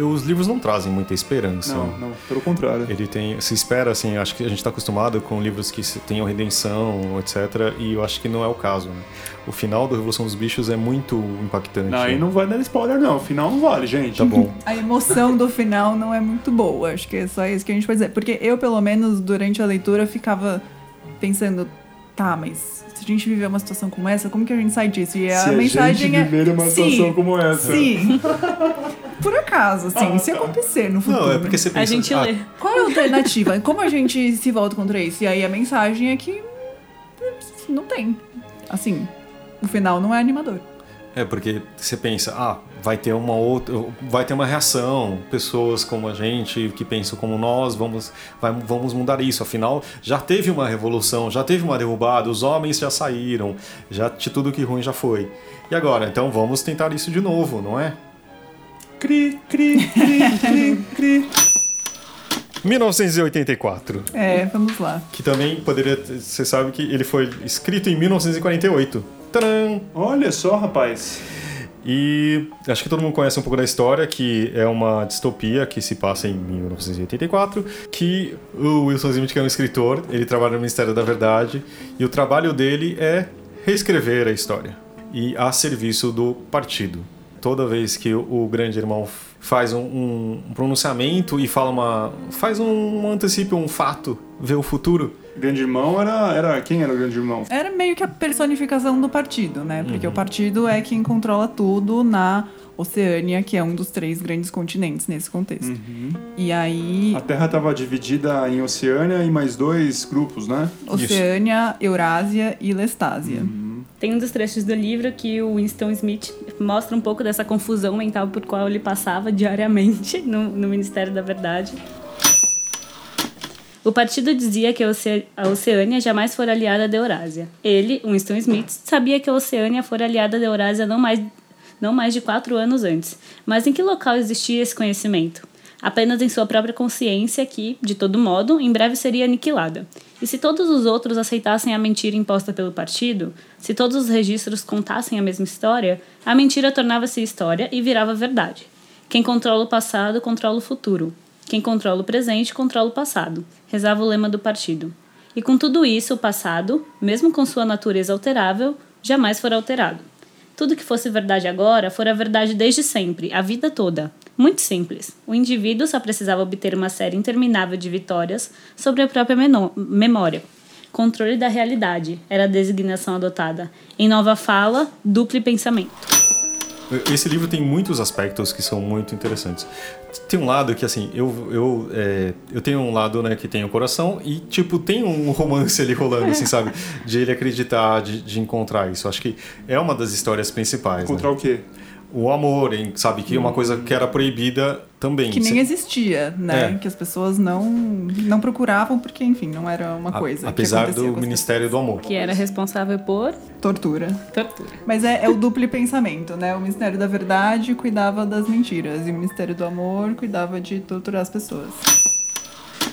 os livros não trazem muita esperança. Não, não, pelo contrário. Ele tem, se espera assim, acho que a gente está acostumado com livros que tenham redenção, etc. E eu acho que não é o caso. Né? O final do Revolução dos Bichos é muito impactante. Não, aí não vai dar spoiler não, o final não vale, gente. Tá bom. a emoção do final não é muito boa, acho que é só isso que a gente pode dizer. Porque eu, pelo menos, durante a leitura, ficava pensando, tá, mas se a gente viver uma situação como essa, como que a gente sai disso? E a se mensagem a gente viver uma sim, situação como essa. Sim. Por acaso, assim, se acontecer no futuro. Não, é porque você pensa, A gente ah, lê. Qual é a alternativa? Como a gente se volta contra isso? E aí a mensagem é que não tem. Assim, o final não é animador. É, porque você pensa, ah, vai ter uma outra, vai ter uma reação, pessoas como a gente que pensam como nós, vamos, vai, vamos mudar isso. Afinal, já teve uma revolução, já teve uma derrubada, os homens já saíram, já de tudo que ruim já foi. E agora, então vamos tentar isso de novo, não é? Cri, cri, cri, cri, cri. 1984. É, vamos lá. Que também poderia. Você sabe que ele foi escrito em 1948. Tcharam! Olha só, rapaz. E acho que todo mundo conhece um pouco da história, que é uma distopia que se passa em 1984, que o Wilson Zimet, que é um escritor, ele trabalha no Ministério da Verdade, e o trabalho dele é reescrever a história, e a serviço do partido. Toda vez que o grande irmão faz um, um pronunciamento e fala uma. faz um, um antecipo, um fato, vê o futuro, Grande Irmão era, era. Quem era o Grande Irmão? Era meio que a personificação do partido, né? Porque uhum. o partido é quem controla tudo na Oceânia, que é um dos três grandes continentes nesse contexto. Uhum. E aí. A Terra estava dividida em Oceânia e mais dois grupos, né? Oceânia, Isso. Eurásia e Lestásia. Uhum. Tem um dos trechos do livro que o Winston Smith mostra um pouco dessa confusão mental por qual ele passava diariamente no, no Ministério da Verdade. O partido dizia que a Oceânia jamais fora aliada da Eurásia. Ele, Winston Smith, sabia que a Oceânia fora aliada da Eurásia não mais, não mais de quatro anos antes. Mas em que local existia esse conhecimento? Apenas em sua própria consciência que, de todo modo, em breve seria aniquilada. E se todos os outros aceitassem a mentira imposta pelo partido, se todos os registros contassem a mesma história, a mentira tornava-se história e virava verdade. Quem controla o passado controla o futuro. Quem controla o presente controla o passado, rezava o lema do partido. E com tudo isso, o passado, mesmo com sua natureza alterável, jamais fora alterado. Tudo que fosse verdade agora fora verdade desde sempre, a vida toda. Muito simples. O indivíduo só precisava obter uma série interminável de vitórias sobre a própria memória. Controle da realidade era a designação adotada. Em nova fala, duplo pensamento. Esse livro tem muitos aspectos que são muito interessantes. Tem um lado que, assim, eu, eu, é, eu tenho um lado né, que tem o coração e, tipo, tem um romance ali rolando, assim, sabe? De ele acreditar, de, de encontrar isso. Acho que é uma das histórias principais. Encontrar né? o quê? O amor, hein? sabe? Que é uma coisa que era proibida também. Que nem existia, né? É. Que as pessoas não, não procuravam porque, enfim, não era uma coisa. A, apesar do Ministério do Amor. Que era responsável por tortura. Tortura. Mas é, é, o duplo pensamento, né? O Ministério da Verdade cuidava das mentiras e o Ministério do Amor cuidava de torturar as pessoas.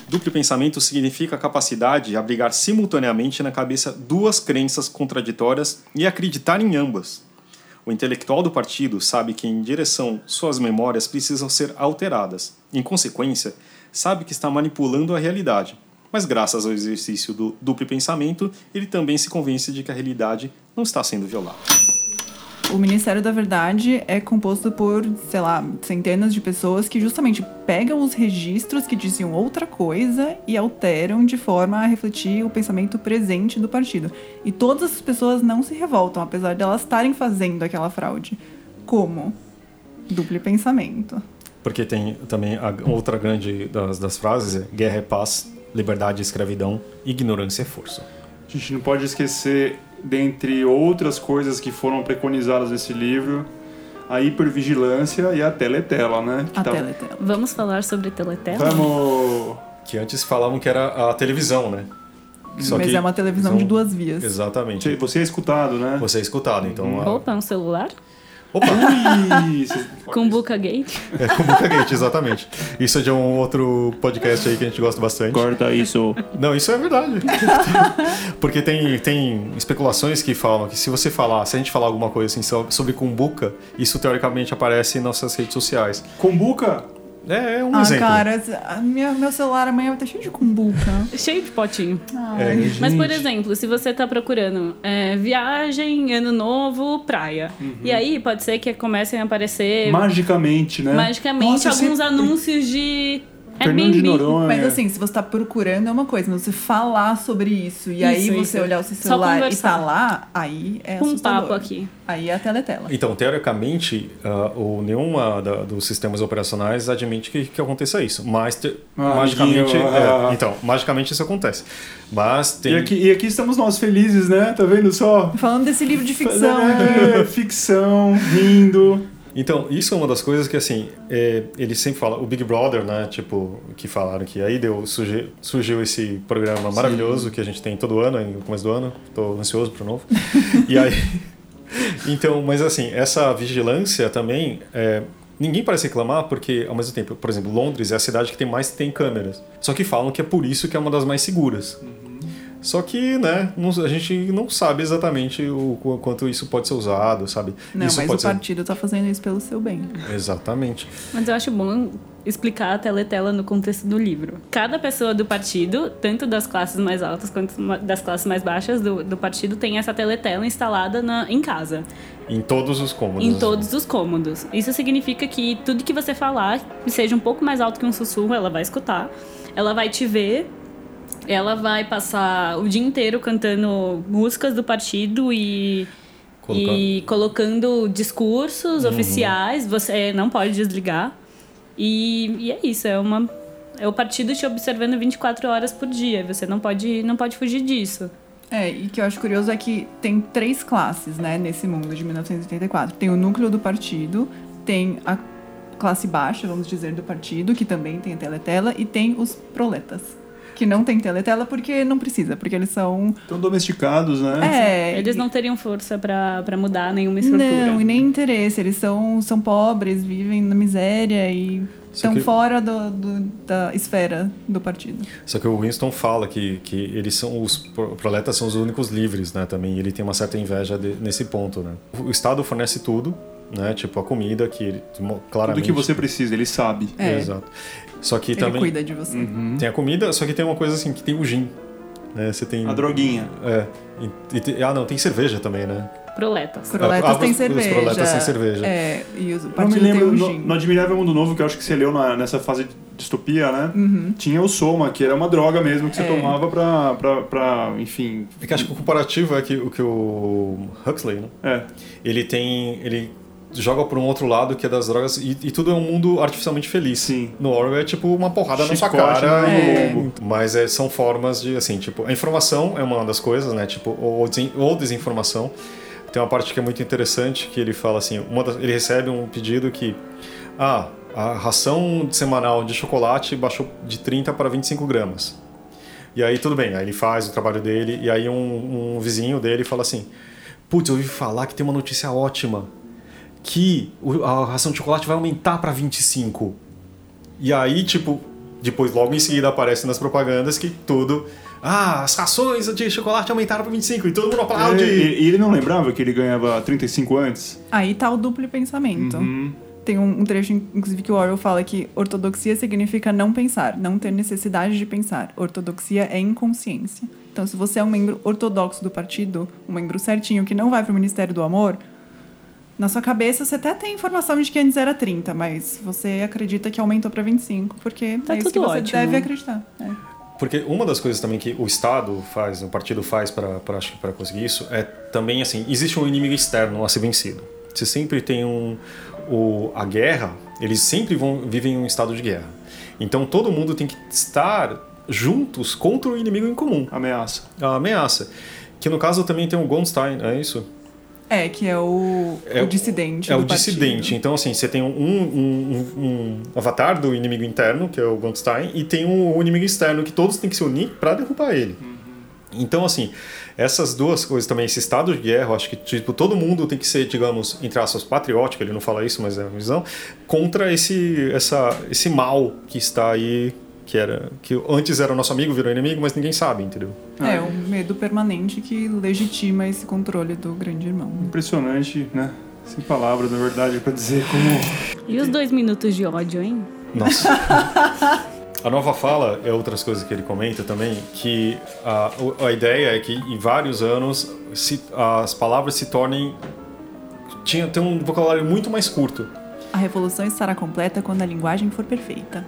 Duplo pensamento significa a capacidade de abrigar simultaneamente na cabeça duas crenças contraditórias e acreditar em ambas. O intelectual do partido sabe que, em direção, suas memórias precisam ser alteradas. Em consequência, sabe que está manipulando a realidade. Mas, graças ao exercício do duplo pensamento, ele também se convence de que a realidade não está sendo violada. O Ministério da Verdade é composto por, sei lá, centenas de pessoas que justamente pegam os registros que diziam outra coisa e alteram de forma a refletir o pensamento presente do partido. E todas as pessoas não se revoltam, apesar de elas estarem fazendo aquela fraude. Como? Duplo pensamento. Porque tem também a outra grande das, das frases: é, guerra é paz, liberdade é escravidão, ignorância é força. A gente não pode esquecer dentre outras coisas que foram preconizadas nesse livro, a hipervigilância e a teletela, né? Que A tava- teletela. Vamos falar sobre teletela? Vamos! Que antes falavam que era a televisão, né? Só Mas que é uma televisão são- de duas vias. Exatamente. Você é escutado, né? Você é escutado, então. a- Opa, um celular? Opa! Ui, Buca Gate? É com Boca Gate, exatamente. Isso é de um outro podcast aí que a gente gosta bastante. Corta isso. Não, isso é verdade. Porque tem, tem especulações que falam que se você falar, se a gente falar alguma coisa assim so- sobre cumbuca, isso teoricamente aparece em nossas redes sociais. Kombuka? É, é um Ah, exemplo. cara, a minha, meu celular amanhã vai estar cheio de cumbuca. Cheio de potinho. É, Mas, por exemplo, se você tá procurando é, viagem, ano novo, praia. E aí pode ser que comecem a aparecer Magicamente, né? magicamente Nossa, alguns sempre- anúncios de Fernando de. Noronha. Mas assim, se você tá procurando é uma coisa, mas você falar sobre isso e aí Isso, você isso. olhar o seu celular e tá lá, aí é Um assustador. papo aqui. Aí é a teletela. Então, teoricamente, ah, o, nenhuma da- dos sistemas operacionais admite que, que aconteça isso. Mas, te- Ah, magicamente. é, ah. então, magicamente isso acontece. Mas tem. E aqui, e aqui estamos nós felizes, né? Tá vendo só? Falando desse livro de ficção. É, ficção, rindo. Então, isso é uma das coisas que, assim, é, ele sempre fala, o Big Brother, né, tipo, que falaram que aí deu, surgiu, surgiu esse programa maravilhoso que a gente tem todo ano, no começo do ano, tô ansioso pro novo. e aí, então, mas assim, essa vigilância também, é, ninguém parece reclamar porque, ao mesmo tempo, por exemplo, Londres é a cidade que tem mais tem câmeras, só que falam que é por isso que é uma das mais seguras. Só que, né, não- a gente não sabe exatamente o qu- quanto isso pode ser usado, sabe? Não, isso mas pode o ser... partido tá fazendo isso pelo seu bem. Exatamente. Mas eu acho bom explicar a teletela no contexto do livro. Cada pessoa do partido, tanto das classes mais altas quanto das classes mais baixas do, do partido, tem essa teletela instalada na, em casa, Em todos os cômodos. em todos os cômodos. Isso significa que tudo que você falar, seja um pouco mais alto que um sussurro, ela vai escutar, ela vai te ver. Ela vai passar o dia inteiro cantando músicas do partido e Colocando- Uhum. e colocando discursos oficiais, você não pode desligar. E, e é isso, é uma é o partido te observando 24 horas por dia, você não pode não pode fugir disso. É, e o que eu acho curioso é que tem três classes, né, nesse mundo de 1984. Tem o núcleo do partido, tem a classe baixa, vamos dizer, do partido, que também tem a teletela, e tem os proletas, que não tem teletela porque não precisa, porque eles são... Estão domesticados, né? É, Eles não teriam força pra mudar nenhuma estrutura. Não, e nem interesse. Eles são, são pobres, vivem na miséria e Só estão que- fora do, do- da esfera do partido. Só que o Winston fala que, que eles são os pro- proletas são os únicos livres, né? Também ele tem uma certa inveja de- nesse ponto, né? O Estado fornece tudo, né? Tipo a comida que ele mo- Tudo claramente. que você precisa, ele sabe. É. Exato. Só que Ele também cuida de você. tem a comida, só que tem uma coisa assim que tem o gin, né? Você tem A droguinha. É. E, e tem- ah, não, tem cerveja também, né? Proletas. Proletas Ah, têm os- os cerveja. proletas têm cerveja. É, e os- Eu me lembro, tem o no, gin. no Admirável Mundo Novo, que eu acho que você leu na- nessa fase de distopia, né? Uhum. Tinha o Soma, que era uma droga mesmo que você É. tomava pra, pra, pra, enfim... É que acho que o comparativo é que o que o Huxley, né? É, Ele tem. Ele joga por um outro lado que é das drogas e, e tudo é um mundo artificialmente feliz. Sim. No Orwell é tipo uma porrada na sua Chicote cara. no lombo. Mas é, são formas de, assim, tipo, a informação é uma das coisas, né? Tipo, ou, ou desinformação. Tem uma parte que é muito interessante que ele fala assim, uma das- ele recebe um pedido que ah, a ração semanal de chocolate baixou de 30 para 25 gramas. E aí tudo bem, aí ele faz o trabalho dele e aí um, um vizinho dele fala assim, putz, eu ouvi falar que tem uma notícia ótima, que o- a ração de chocolate vai aumentar para 25. E aí, tipo, depois, logo em seguida, aparece nas propagandas que tudo. Ah, as rações de chocolate aumentaram para 25 e todo mundo aplaude. É, e, e ele não lembrava que ele ganhava 35 antes? Aí tá o duplo pensamento. Uhum. Tem um, um trecho, inclusive, que o Orwell fala que ortodoxia significa não pensar, não ter necessidade de pensar. Ortodoxia é inconsciência. Então, se você é um membro ortodoxo do partido, um membro certinho que não vai pro Ministério do Amor, na sua cabeça você até tem informação de que antes era 30, mas você acredita que aumentou para 25, porque Tá é isso que você ótimo. deve acreditar. É. Porque uma das coisas também que o Estado faz, o partido faz para acho que para conseguir isso é também assim, existe um inimigo externo a ser vencido. Você sempre tem um o, a guerra, eles sempre vão vivem em um estado de guerra. Então todo mundo tem que estar juntos contra o inimigo em comum, Ameaça. a ameaça. Que no caso também tem o Goldstein, é isso? É, que é o, É o dissidente. É do o dissidente. partido. Então, assim, você tem um, um, um- um avatar do inimigo interno, que é o Goldstein, e tem um inimigo externo que todos têm que se unir para derrubar ele. Então, assim, essas duas coisas também, esse estado de guerra, eu acho que tipo, todo mundo tem que ser, digamos, entre aspas, patriótico, ele não fala isso, mas é a visão, contra esse, essa, esse mal que está aí, que era que antes era o nosso amigo, virou inimigo, mas ninguém sabe, entendeu? É, um medo permanente que legitima esse controle do grande irmão. Impressionante, né? Sem palavras, na verdade, pra dizer como. E os dois minutos de ódio, hein? Nossa. A nova fala é outras coisas que ele comenta também, que a, a ideia é que em vários anos se- as palavras se tornem. Tinha, tem um vocabulário muito mais curto. A revolução estará completa quando a linguagem for perfeita.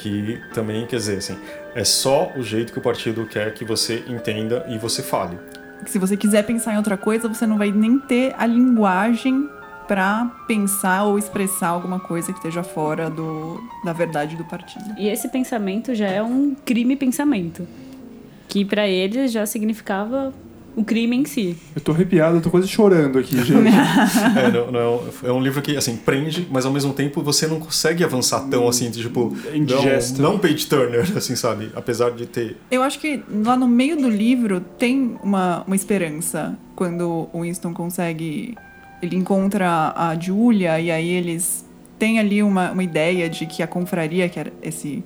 Que também, quer dizer, assim, é só o jeito que o partido quer que você entenda e você fale. Se você quiser pensar em outra coisa, você não vai nem ter a linguagem pra pensar ou expressar alguma coisa que esteja fora do, da verdade do partido. E esse pensamento já é um crime pensamento. Que pra eles já significava o crime em si. Eu tô arrepiado, eu tô quase chorando aqui, gente. É, não- não- é um livro que, assim, prende, mas ao mesmo tempo você não consegue avançar tão assim, tipo, É indigesto. não, não page turner, assim, sabe? Apesar de ter Eu acho que lá no meio do livro tem uma, uma esperança quando o Winston consegue. Ele encontra a Julia e aí eles têm ali uma, uma ideia de que a confraria, que era esse,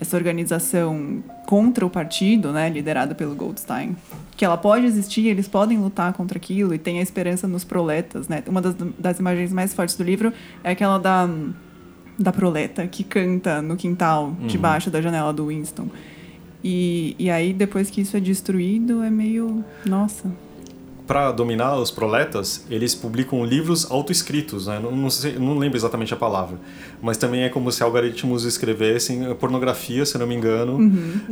essa organização contra o partido, né, liderada pelo Goldstein, que ela pode existir, eles podem lutar contra aquilo e tem a esperança nos proletas, né? Uma das, das imagens mais fortes do livro é aquela da da proleta que canta no quintal debaixo da janela do Winston. E, e aí, depois que isso é destruído, é meio. Nossa. Para dominar os proletas, eles publicam livros autoescritos, né? Não, não, sei, não lembro exatamente a palavra, mas também é como se algoritmos escrevessem pornografia, se não me engano,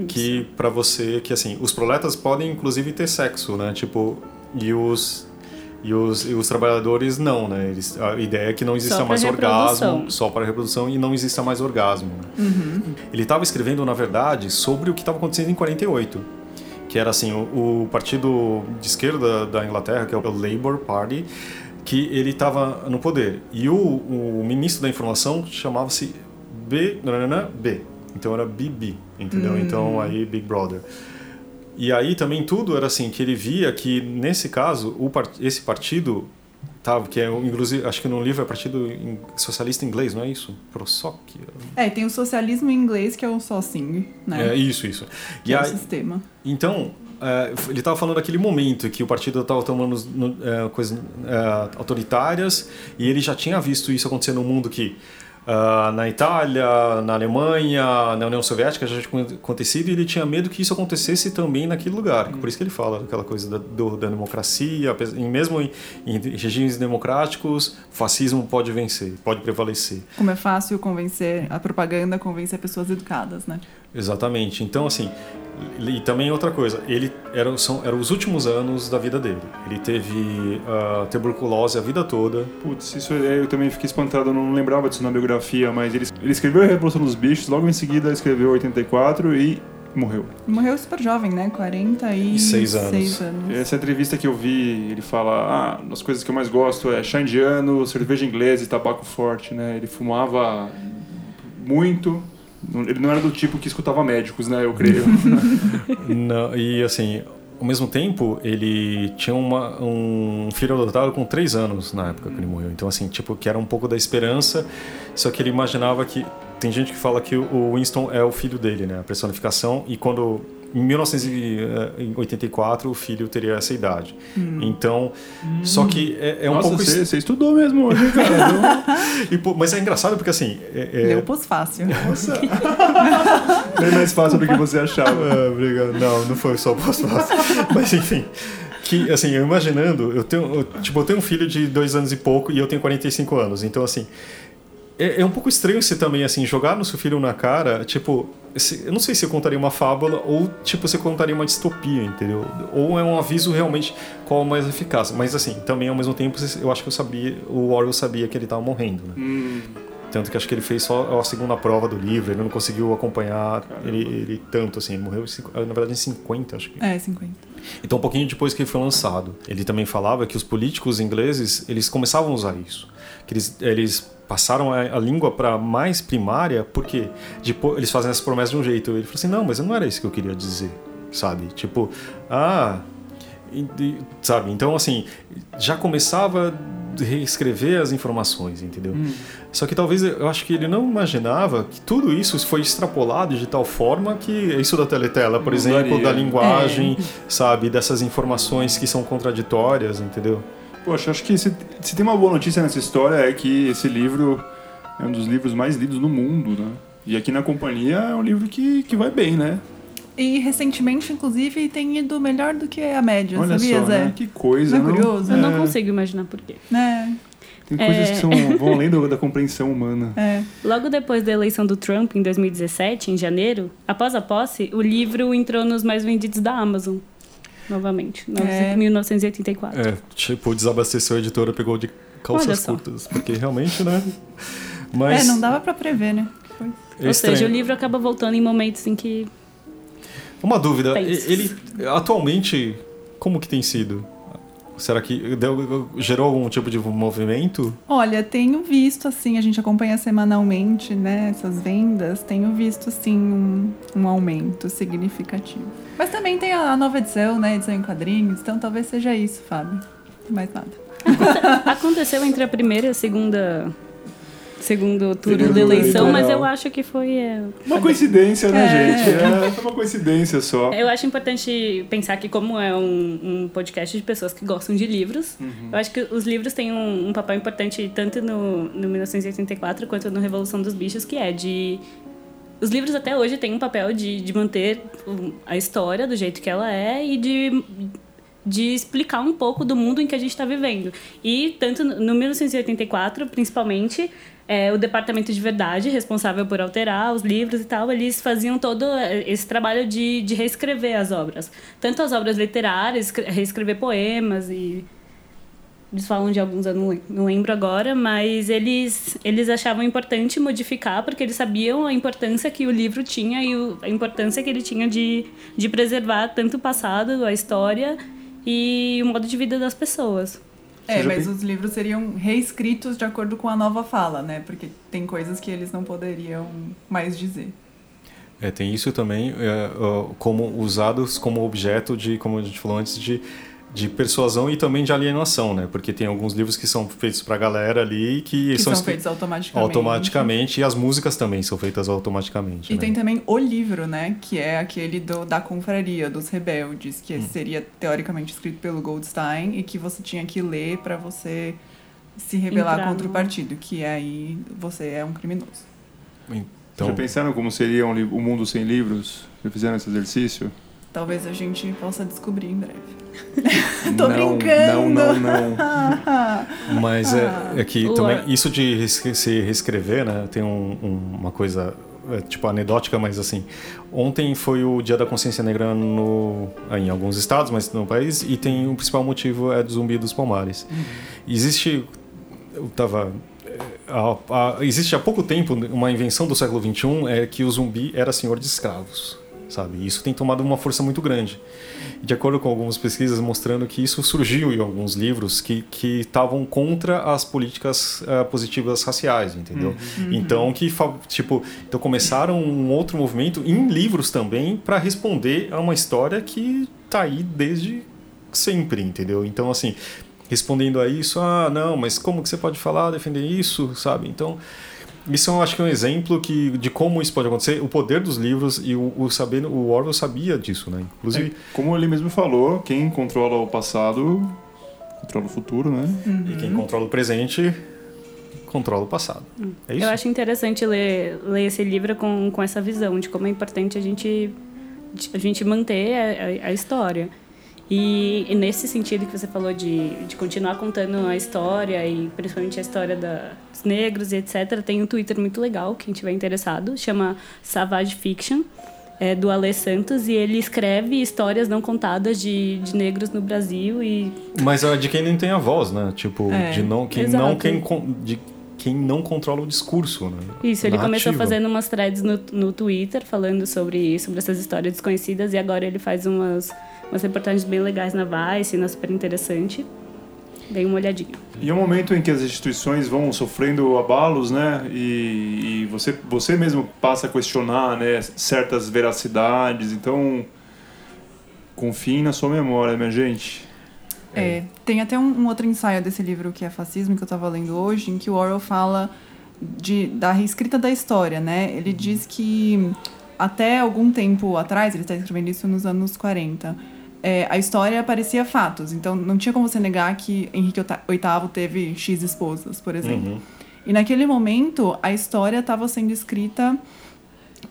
que para você, que assim, os proletas podem inclusive ter sexo, né? Tipo, e os e os, e os trabalhadores não, né? Eles, a ideia é que não exista mais orgasmo, só para reprodução e não exista mais orgasmo. né? Ele estava escrevendo, na verdade, sobre o que estava acontecendo em 48 que era assim o, o partido de esquerda da Inglaterra, que é o Labour Party, que ele estava no poder. E o, o ministro da informação chamava-se B, B. Então era BB, entendeu? Então aí Big Brother. E aí também tudo era assim que ele via que nesse caso part, esse partido tava que é inclusive acho que no livro é partido socialista inglês, não é isso? ProSoc. É, tem o socialismo em inglês, que é o Socing, né? É isso, isso. que E é o aí, sistema. Então, é, ele estava falando daquele momento que o partido estava tomando é, coisas é, autoritárias e ele já tinha visto isso acontecer no mundo que ah, na Itália, na Alemanha, na União Soviética já tinha acontecido e ele tinha medo que isso acontecesse também naquele lugar. Por isso que ele fala aquela coisa da, do- da democracia, mesmo em, em regimes democráticos, o fascismo pode vencer, pode prevalecer. Como é fácil convencer, a propaganda convencer pessoas educadas, né? Exatamente. Então, assim, e e também outra coisa, ele era, são, eram os últimos anos da vida dele. Ele teve ah, tuberculose a vida toda. Putz, isso é- eu também fiquei espantado, eu não lembrava disso na biografia, mas ele, ele escreveu a Revolução dos Bichos, logo em seguida escreveu 84 e morreu. Morreu super jovem, né? 46 Seis anos. seis anos. Essa entrevista que eu vi, ele fala: Ah, as coisas que eu mais gosto é chá indiano, cerveja inglesa e tabaco forte, né? Ele fumava muito. Ele não era do tipo que escutava médicos, né? Eu creio. Não, e assim, ao mesmo tempo, ele tinha uma, um filho adotado com três anos na época que ele morreu. Então, assim, tipo, que era um pouco da esperança, só que ele imaginava que. Tem gente que fala que o Winston é o filho dele, né? A personificação, e quando em 1984 o filho teria essa idade. Hum. Então, hum. só que é, é um Nossa, pouco. Você, você estudou mesmo hoje, cara. e, pô, mas é engraçado porque assim. É, é... Leu pôs fácil. Nossa. Bem mais fácil do que você achava. É, obrigado. Não, não foi só pôs fácil. mas enfim. Que, assim, eu imaginando, eu tenho, eu, tipo, eu tenho um filho de dois anos e pouco e eu tenho 45 anos. Então, assim, é, é, um pouco estranho você também, assim, jogar no seu filho na cara, tipo, eu não sei se eu contaria uma fábula ou, tipo, você contaria uma distopia, entendeu? Ou é um aviso realmente qual é mais eficaz. Mas, assim, também ao mesmo tempo, eu acho que eu sabia, o Orwell sabia que ele estava morrendo, né? Hum. Tanto que acho que ele fez só a segunda prova do livro, ele não conseguiu acompanhar ele, ele, tanto, assim, ele morreu, na verdade, em 50, acho que. É, 50. Então, um pouquinho depois que ele foi lançado. Ele também falava que os políticos ingleses, eles começavam a usar isso. Que eles, eles passaram a, a língua para mais primária porque tipo, eles fazem essa promessa de um jeito. Ele falou assim: não, mas não era isso que eu queria dizer, sabe? Tipo, ah. E, e, sabe? Então, assim, já começava a reescrever as informações, entendeu? Hum. Só que talvez eu acho que ele não imaginava que tudo isso foi extrapolado de tal forma que isso da teletela, por exemplo, da linguagem, é. sabe? Dessas informações que são contraditórias, entendeu? Poxa, acho que se, se tem uma boa notícia nessa história é que esse livro é um dos livros mais lidos no mundo, né? E aqui na companhia é um livro que, que vai bem, né? E recentemente, inclusive, tem ido melhor do que a média, Olha sabia, só, Zé? Né? Que coisa, não é curioso? Eu não é. consigo imaginar por quê. É. Tem coisas é... que são, vão além da compreensão humana. É. Logo depois da eleição do Trump, em 2017, em janeiro, após a posse, o livro entrou nos mais vendidos da Amazon novamente, é. 1984. É, tipo, desabasteceu a editora, pegou de calças curtas, porque realmente, né? Mas... É, não dava para prever, né? Foi. Ou seja, o livro acaba voltando em momentos em que... Uma dúvida, ele atualmente, como que tem sido? Será que deu, gerou algum tipo de movimento? Olha, tenho visto, assim, a gente acompanha semanalmente, né, essas vendas, tenho visto, assim, um, um aumento significativo. Mas também tem a nova edição, né, edição em quadrinhos, então talvez seja isso, Fábio. Mais nada. Aconteceu entre a primeira e a segunda segundo turno da eleição, mas eu acho que foi. É, uma coincidência, né, é. gente? É, foi uma coincidência só. Eu acho importante pensar que, como é um, um podcast de pessoas que gostam de livros, uhum. eu acho que os livros têm um, um papel importante tanto no, no 1984 quanto no Revolução dos Bichos, que é de os livros até hoje têm um papel de, de manter a história do jeito que ela é e de, de explicar um pouco do mundo em que a gente está vivendo. E tanto no 1984, principalmente, é, o departamento de verdade, responsável por alterar os livros e tal, eles faziam todo esse trabalho de, de reescrever as obras. Tanto as obras literárias, reescrever poemas e eles falam de alguns, eu não, não lembro agora, mas eles, eles achavam importante modificar porque eles sabiam a importância que o livro tinha e o, a importância que ele tinha de, de preservar tanto o passado, a história e o modo de vida das pessoas. É, mas os livros seriam reescritos de acordo com a nova fala, né? Porque tem coisas que eles não poderiam mais dizer. É, tem isso também, é, como usados como objeto de, como a gente falou antes, de de persuasão e também de alienação, né? Porque tem alguns livros que são feitos para a galera ali que, que são, são feitos automaticamente. Automaticamente e as músicas também são feitas automaticamente. E né? tem também o livro, né? Que é aquele do, da confraria dos rebeldes, que hum. seria teoricamente escrito pelo Goldstein e que você tinha que ler para você se rebelar Entrar contra no... o partido, que aí você é um criminoso. Então... Já pensaram como seria um, um mundo sem livros? Já fizeram esse exercício? Talvez a gente possa descobrir em breve. Tô não, brincando. Não, não, não. Mas é, é que também isso de se reescrever, né? Tem um, um, uma coisa é, tipo anedótica, mas assim, ontem foi o Dia da Consciência Negra no, em alguns estados, mas no país, e tem o principal motivo é do Zumbi dos Palmares. Uhum. Existe, eu tava é, existe há pouco tempo uma invenção do século XXI é que o zumbi era senhor de escravos sabe? Isso tem tomado uma força muito grande. De acordo com algumas pesquisas mostrando que isso surgiu em alguns livros que que estavam contra as políticas uh, positivas raciais, entendeu? Uhum. Então que tipo, então começaram um outro movimento em livros também para responder a uma história que tá aí desde sempre, entendeu? Então, assim, respondendo a isso, ah, não, mas como que você pode falar, defender isso, sabe? Então, isso eu acho que é um exemplo que, de como isso pode acontecer, o poder dos livros e o, o saber, o Orwell sabia disso, né? Inclusive, É, como ele mesmo falou, quem controla o passado controla o futuro, né? e quem controla o presente controla o passado. É isso? Eu acho interessante ler, ler esse livro com, com essa visão de como é importante a gente, a gente manter a, a, a história. E, e, nesse sentido que você falou de, de continuar contando a história e principalmente a história da, dos negros e etc., tem um Twitter muito legal, quem tiver interessado, chama Savage Fiction, é do Ale Santos, e ele escreve histórias não contadas de, de negros no Brasil e... Mas é de quem não tem a voz, né? Tipo, É, de não, quem exato. não quem, de quem não controla o discurso, né? Isso, ele começou Narrativa. fazendo umas threads no, no Twitter falando sobre, sobre essas histórias desconhecidas e agora ele faz umas, umas reportagens bem legais na Vice, na super interessante. Dei uma olhadinha. E é um momento em que as instituições vão sofrendo abalos, né? E, e você, você mesmo passa a questionar né, certas veracidades. Então, confie na sua memória, minha gente. É, tem até um, um outro ensaio desse livro que é Fascismo, que eu estava lendo hoje, em que o Orwell fala de, da reescrita da história, né? Ele diz que até algum tempo atrás, ele está escrevendo isso nos anos 40, é, a história parecia fatos. Então, não tinha como você negar que Henrique VIII teve X esposas, por exemplo. Uhum. E naquele momento, a história estava sendo escrita,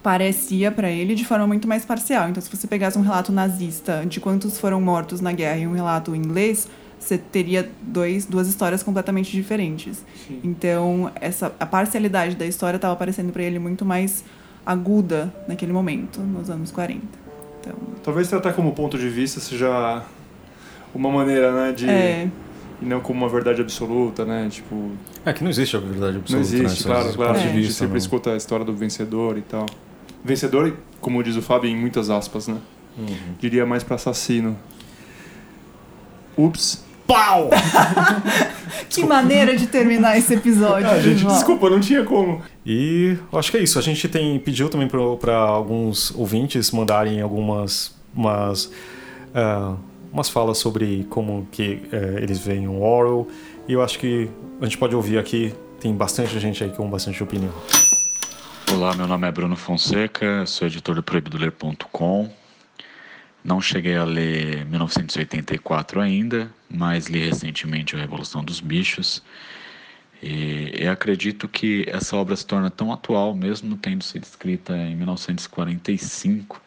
parecia para ele, de forma muito mais parcial. Então, se você pegasse um relato nazista de quantos foram mortos na guerra e um relato inglês, você teria dois, duas histórias completamente diferentes. Então, essa, a parcialidade da história estava parecendo para ele muito mais aguda naquele momento, nos anos 40. Então, Talvez tratar como ponto de vista seja uma maneira, né? De, é, E não como uma verdade absoluta, né? Tipo, É que não existe a verdade absoluta. não existe, né? Claro, claro. ponto A de gente vista, sempre né? escuta a história do vencedor e tal. Vencedor, como diz o Fábio, em muitas aspas, né? Uhum. Diria mais pra assassino. Ups. Pau! que maneira de terminar esse episódio. Ah, gente, desculpa, não tinha como. E eu acho que é isso. A gente tem pediu também para alguns ouvintes mandarem algumas umas, ah, umas falas sobre como que eh, eles veem o Orwell. E eu acho que a gente pode ouvir aqui. Tem bastante gente aí com bastante opinião. Olá, meu nome é Bruno Fonseca, sou editor do proibidoler.com. Não cheguei a ler 1984 ainda, mas li recentemente A Revolução dos Bichos. E acredito que essa obra se torna tão atual, mesmo tendo sido escrita em 1945,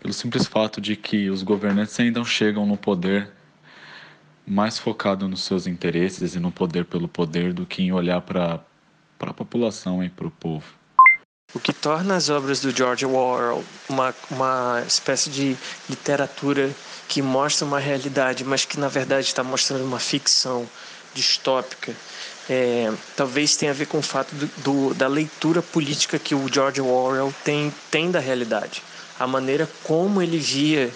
pelo simples fato de que os governantes ainda chegam no poder mais focado nos seus interesses e no poder pelo poder do que em olhar para a população e para o povo. O que torna as obras do George Orwell uma, uma espécie de literatura que mostra uma realidade, mas que na verdade está mostrando uma ficção distópica, é, talvez tenha a ver com o fato do, do, da leitura política que o George Orwell tem, tem da realidade, a maneira como ele via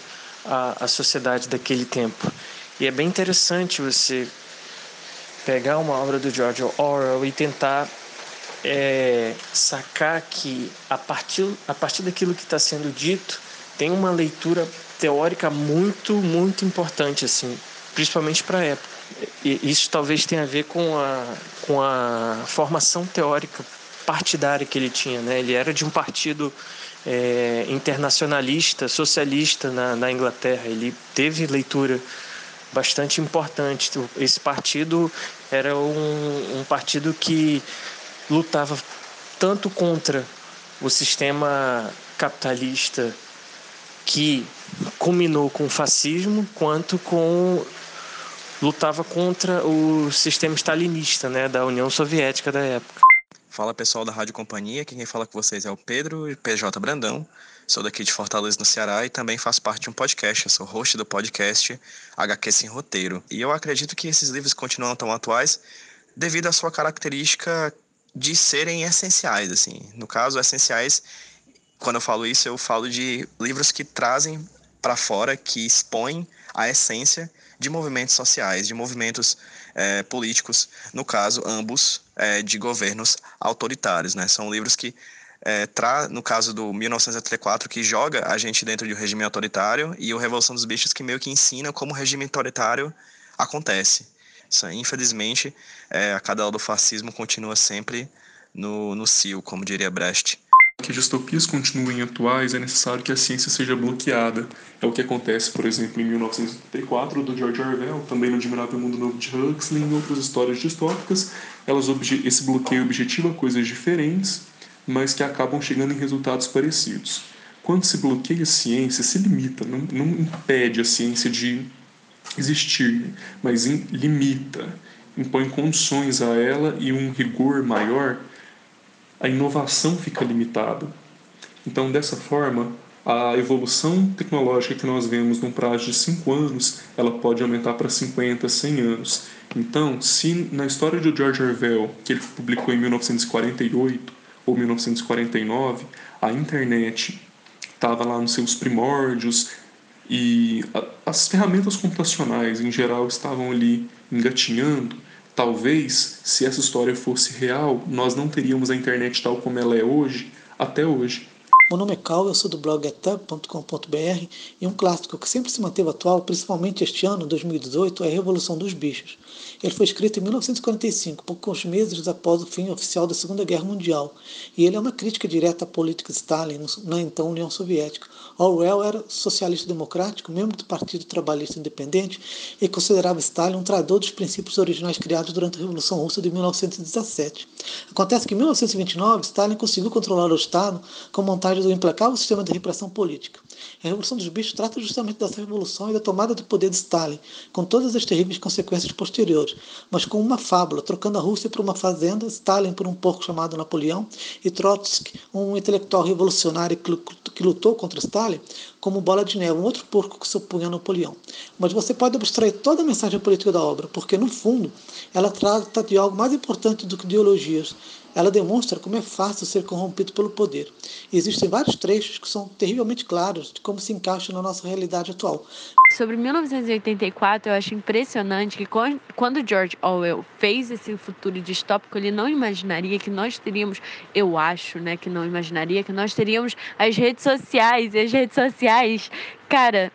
a, a sociedade daquele tempo. E é bem interessante você pegar uma obra do George Orwell e tentar é, sacar que a partir, a partir daquilo que está sendo dito tem uma leitura teórica muito, muito importante, assim, principalmente para a época. E isso talvez tenha a ver com a, com a formação teórica partidária que ele tinha. Né? Ele era de um partido é, internacionalista, socialista na, na Inglaterra. Ele teve leitura bastante importante. Esse partido era um, um partido que lutava tanto contra o sistema capitalista que culminou com o fascismo, quanto com lutava contra o sistema stalinista, né, da União Soviética da época. Fala pessoal da Rádio Companhia, quem fala com vocês é o Pedro PJ Brandão. Sou daqui de Fortaleza, no Ceará, e também faço parte de um podcast. Eu sou host do podcast HQ Sem Roteiro. E eu acredito que esses livros continuam tão atuais devido à sua característica de serem essenciais, assim. No caso, essenciais, quando eu falo isso, eu falo de livros que trazem para fora, que expõem a essência de movimentos sociais, de movimentos é, políticos, no caso, ambos é, de governos autoritários, né? São livros que é, tra, no caso do 1984, que joga a gente dentro de um regime autoritário, e o Revolução dos Bichos, que meio que ensina como o regime autoritário acontece. Isso, infelizmente, é, a cadela do fascismo continua sempre no, no cio, como diria Brecht. Que distopias continuem atuais, é necessário que a ciência seja bloqueada. É o que acontece, por exemplo, em 1984, do George Orwell, também no Admirável Mundo Novo de Huxley, em outras histórias distópicas. Elas, esse bloqueio objetiva coisas diferentes, mas que acabam chegando em resultados parecidos. Quando se bloqueia a ciência, se limita, não, não impede a ciência de existir, mas limita, impõe condições a ela e um rigor maior, a inovação fica limitada. Então, dessa forma, a evolução tecnológica que nós vemos num prazo de 5 anos, ela pode aumentar para 50, 100 anos. Então, se na história de George Orwell, que ele publicou em 1948 ou 1949, a internet estava lá nos seus primórdios, e as ferramentas computacionais em geral estavam ali engatinhando. Talvez, se essa história fosse real, nós não teríamos a internet tal como ela é hoje, até hoje. Meu nome é Cal, eu sou do blog etub.com.br e um clássico que sempre se manteve atual, principalmente este ano, 2018, é a Revolução dos Bichos. Ele foi escrito em 1945, poucos meses após o fim oficial da Segunda Guerra Mundial, e ele é uma crítica direta à política de Stalin na então União Soviética. Orwell era socialista democrático, membro do Partido Trabalhista Independente, e considerava Stalin um traidor dos princípios originais criados durante a Revolução Russa de 1917. Acontece que em 1929, Stalin conseguiu controlar o Estado com montagem do implacável sistema de repressão política. A Revolução dos Bichos trata justamente dessa revolução e da tomada do poder de Stalin, com todas as terríveis consequências posteriores, mas com uma fábula, trocando a Rússia por uma fazenda, Stalin por um porco chamado Napoleão e Trotsky, um intelectual revolucionário que lutou contra Stalin, como Bola de Neve, um outro porco que se opunha a Napoleão. Mas você pode abstrair toda a mensagem política da obra, porque no fundo ela trata de algo mais importante do que ideologias, ela demonstra como é fácil ser corrompido pelo poder. E existem vários trechos que são terrivelmente claros de como se encaixa na nossa realidade atual. Sobre 1984, eu acho impressionante que quando George Orwell fez esse futuro distópico, ele não imaginaria que nós teríamos, eu acho, né, que não imaginaria que nós teríamos as redes sociais e as redes sociais, cara,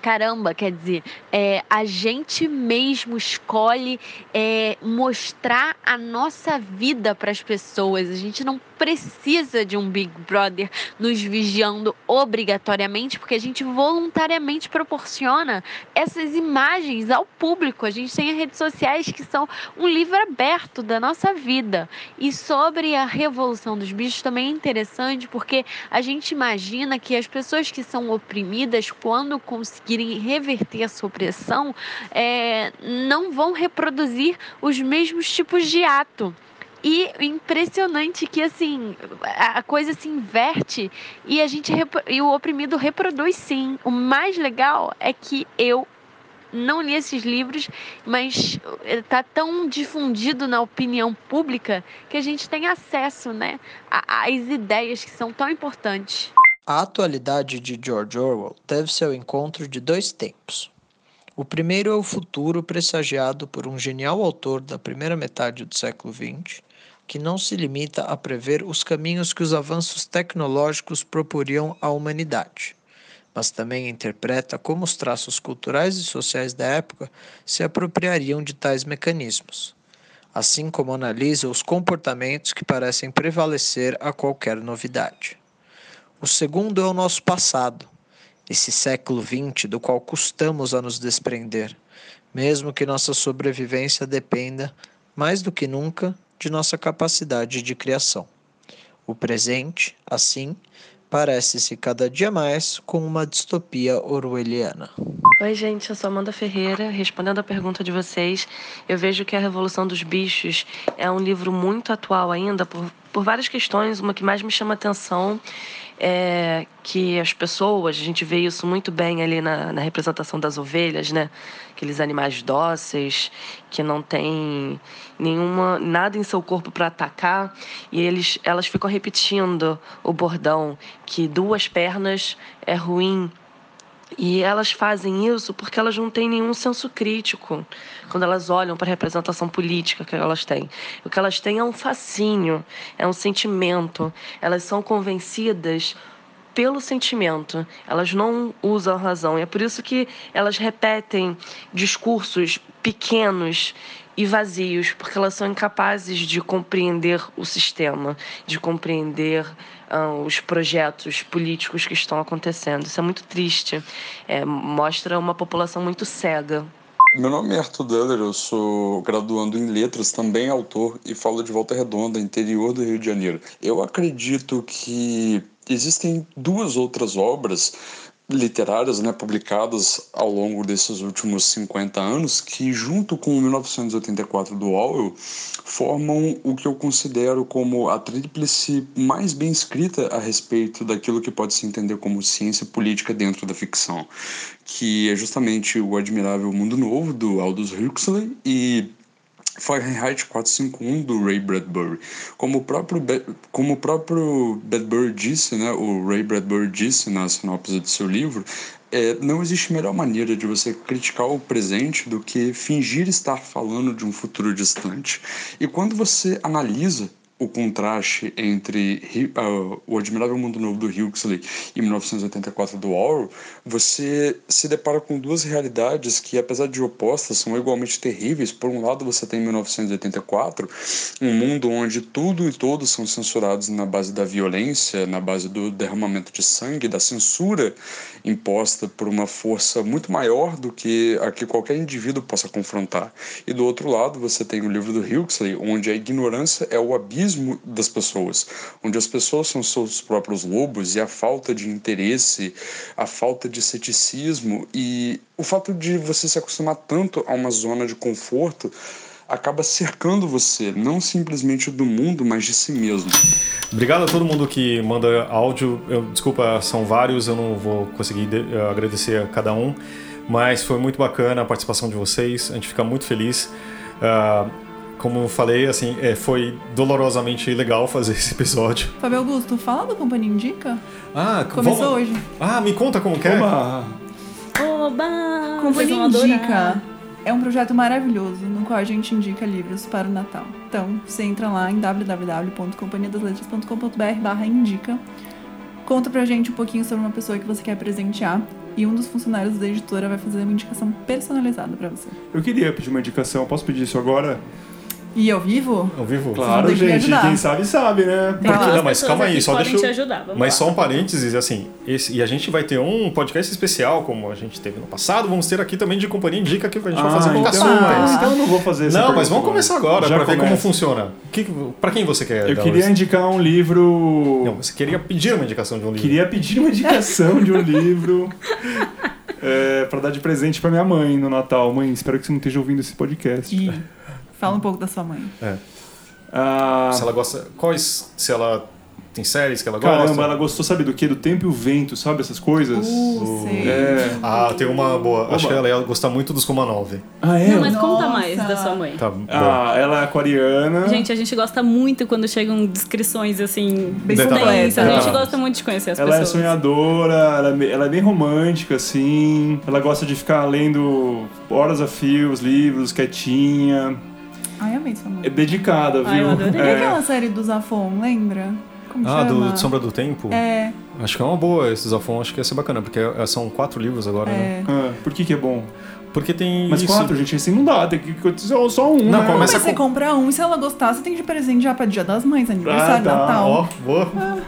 caramba, quer dizer, é, a gente mesmo escolhe é, mostrar a nossa vida para as pessoas. A gente não precisa de um Big Brother nos vigiando obrigatoriamente, porque a gente voluntariamente proporciona essas imagens ao público. A gente tem as redes sociais que são um livro aberto da nossa vida. E sobre a revolução dos bichos também é interessante, porque a gente imagina que as pessoas que são oprimidas, quando conseguirem reverter essa opressão, é, não vão reproduzir os mesmos tipos de ato. E impressionante que assim a coisa se inverte e a gente e o oprimido reproduz sim. O mais legal é que eu não li esses livros, mas está tão difundido na opinião pública que a gente tem acesso, né, às ideias que são tão importantes. A atualidade de George Orwell deve-se encontro de dois tempos. O primeiro é o futuro pressagiado por um genial autor da primeira metade do século XX, que não se limita a prever os caminhos que os avanços tecnológicos proporiam à humanidade, mas também interpreta como os traços culturais e sociais da época se apropriariam de tais mecanismos, assim como analisa os comportamentos que parecem prevalecer a qualquer novidade. O segundo é o nosso passado, esse século XX do qual custamos a nos desprender, mesmo que nossa sobrevivência dependa, mais do que nunca, de nossa capacidade de criação. O presente, assim, parece-se cada dia mais com uma distopia orwelliana. Oi, gente, eu sou Amanda Ferreira. Respondendo a pergunta de vocês, eu vejo que A Revolução dos Bichos é um livro muito atual ainda por, por várias questões. Uma que mais me chama atenção é que as pessoas, a gente vê isso muito bem ali na, na representação das ovelhas, né? Aqueles animais dóceis que não têm nenhuma nada em seu corpo para atacar e eles elas ficam repetindo o bordão que duas pernas é ruim E elas fazem isso porque elas não têm nenhum senso crítico quando elas olham para a representação política que elas têm. O que elas têm é um fascínio, é um sentimento. Elas são convencidas pelo sentimento. Elas não usam a razão. E é por isso que elas repetem discursos pequenos e vazios, porque elas são incapazes de compreender o sistema, de compreender uh, os projetos políticos que estão acontecendo. Isso é muito triste. É, mostra uma população muito cega. Meu nome é Arthur Duller, eu sou graduando em letras, também autor e falo de Volta Redonda, interior do Rio de Janeiro. Eu acredito que existem duas outras obras literárias né, publicadas ao longo desses últimos 50 anos que, junto com 1984 do Orwell, formam o que eu considero como a tríplice mais bem escrita a respeito daquilo que pode se entender como ciência política dentro da ficção, que é justamente o Admirável Mundo Novo, do Aldous Huxley, e Fahrenheit 451 do Ray Bradbury. Como o próprio, como o próprio Bradbury disse, né, o Ray Bradbury disse na sinopse do seu livro, é, não existe melhor maneira de você criticar o presente do que fingir estar falando de um futuro distante. E quando você analisa o contraste entre uh, O Admirável Mundo Novo do Huxley e 1984 do Orwell, você se depara com duas realidades que, apesar de opostas, são igualmente terríveis. Por um lado, você tem 1984, um mundo onde tudo e todos são censurados na base da violência, na base do derramamento de sangue, da censura imposta por uma força muito maior do que a que qualquer indivíduo possa confrontar. E do outro lado, você tem o livro do Huxley, onde a ignorância é o abismo das pessoas, onde as pessoas são seus próprios lobos e a falta de interesse, a falta de ceticismo e o fato de você se acostumar tanto a uma zona de conforto acaba cercando você, não simplesmente do mundo, mas de si mesmo. Obrigado a todo mundo que manda áudio. Eu, desculpa, são vários, eu não vou conseguir eh, agradecer a cada um, mas foi muito bacana a participação de vocês. A gente fica muito feliz. Uh, como eu falei, assim, é, foi dolorosamente legal fazer esse episódio. Fábio Augusto, fala do Companhia Indica. Ah, Começou vamos... hoje. Ah, me conta como que é. Oba! Oba! Companhia Vocês vão Indica é um projeto maravilhoso no qual a gente indica livros para o Natal. Então, você entra lá em www.companhiadasletras.com.br barra indica. Conta pra gente um pouquinho sobre uma pessoa que você quer presentear e um dos funcionários da editora vai fazer uma indicação personalizada pra você. Eu queria pedir uma indicação, posso pedir isso agora? E ao vivo? Ao vivo? Claro, gente, quem sabe sabe, né? Porque, não, mas calma aí, só deixa eu... te ajudar, vamos mas lá. só um parênteses, assim, esse, e a gente vai ter um podcast especial, como a gente teve no passado, vamos ter aqui também de Companhia Indica, que a gente vai fazer então, indicações. então eu não vou fazer Não, mas vamos começar agora, pra ver como funciona. Que, pra quem você quer Eu dar queria indicar um livro. Não, você queria pedir uma indicação de um livro. Queria pedir uma indicação de um livro é, para dar de presente para minha mãe no Natal. Mãe, espero que você não esteja ouvindo esse podcast. E fala um pouco da sua mãe. É. Ah, Se ela gosta. Quais. Se ela tem séries que ela caramba, gosta? ela gostou, sabe do quê? Do tempo e o vento, sabe? Essas coisas. Uh, sei. É. Ah, tem uma boa. Acho Oba. que ela ia gostar muito dos Comanove. Ah, é? Não, mas conta Nossa. mais da sua mãe. Tá bom. Ah, ela é aquariana. Gente, a gente gosta muito quando chegam descrições assim, bem Detalhes. extensas. A gente gosta muito de conhecer as Ela é pessoas. sonhadora, ela é, ela é bem romântica, assim. Ela gosta de ficar lendo horas a fio os livros, quietinha. Ai, amei sua mãe. É dedicada, viu? Ai, eu adorei. É. aquela série do Zafon, lembra? Como Ah, chama? do Sombra do Tempo? É, Acho que é uma boa esse Zafon, acho que ia ser bacana, porque é- são quatro livros agora, né? é. Ah, por que que é bom? Porque tem. Mas isso- quatro, gente, assim não dá, tem que só, só um, Não, né? começa Mas você com- compra um e se ela gostar, você tem de presente já pra Dia das Mães, aniversário, tá. Natal. Ó, boa.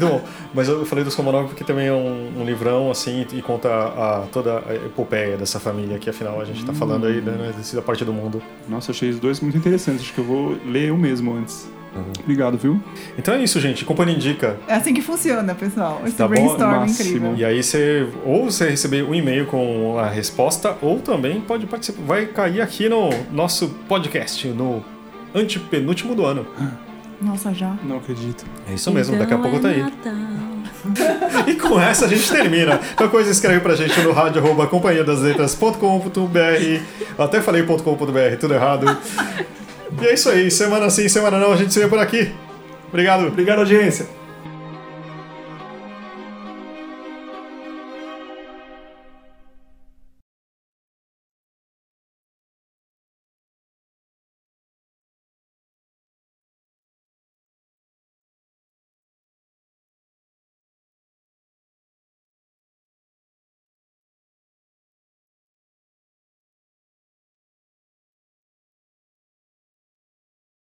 Muito bom. Mas eu falei dos Comanov porque também é um, um livrão, assim, e conta a, toda a epopeia dessa família, que afinal a gente tá falando aí, né, dessa parte do mundo. Nossa, achei os dois muito interessantes. Acho que eu vou ler eu mesmo antes. Uhum. Obrigado, viu? Então é isso, gente. Companhia Indica. É assim que funciona, pessoal. Esse Tá bom? brainstorm Máximo. incrível. E aí você ou você receber um e-mail com a resposta, ou também pode participar. Vai cair aqui no nosso podcast, no antepenúltimo do ano. Nossa, já. Não acredito. É isso mesmo, daqui a Então pouco tá é aí. Natal. E com essa a gente termina. Qualquer coisa escreve pra gente no rádio arroba companhia das letras.com.br. Até falei .com.br, tudo errado. E é isso aí, semana sim, semana não, a gente se vê por aqui. Obrigado. Obrigado, audiência.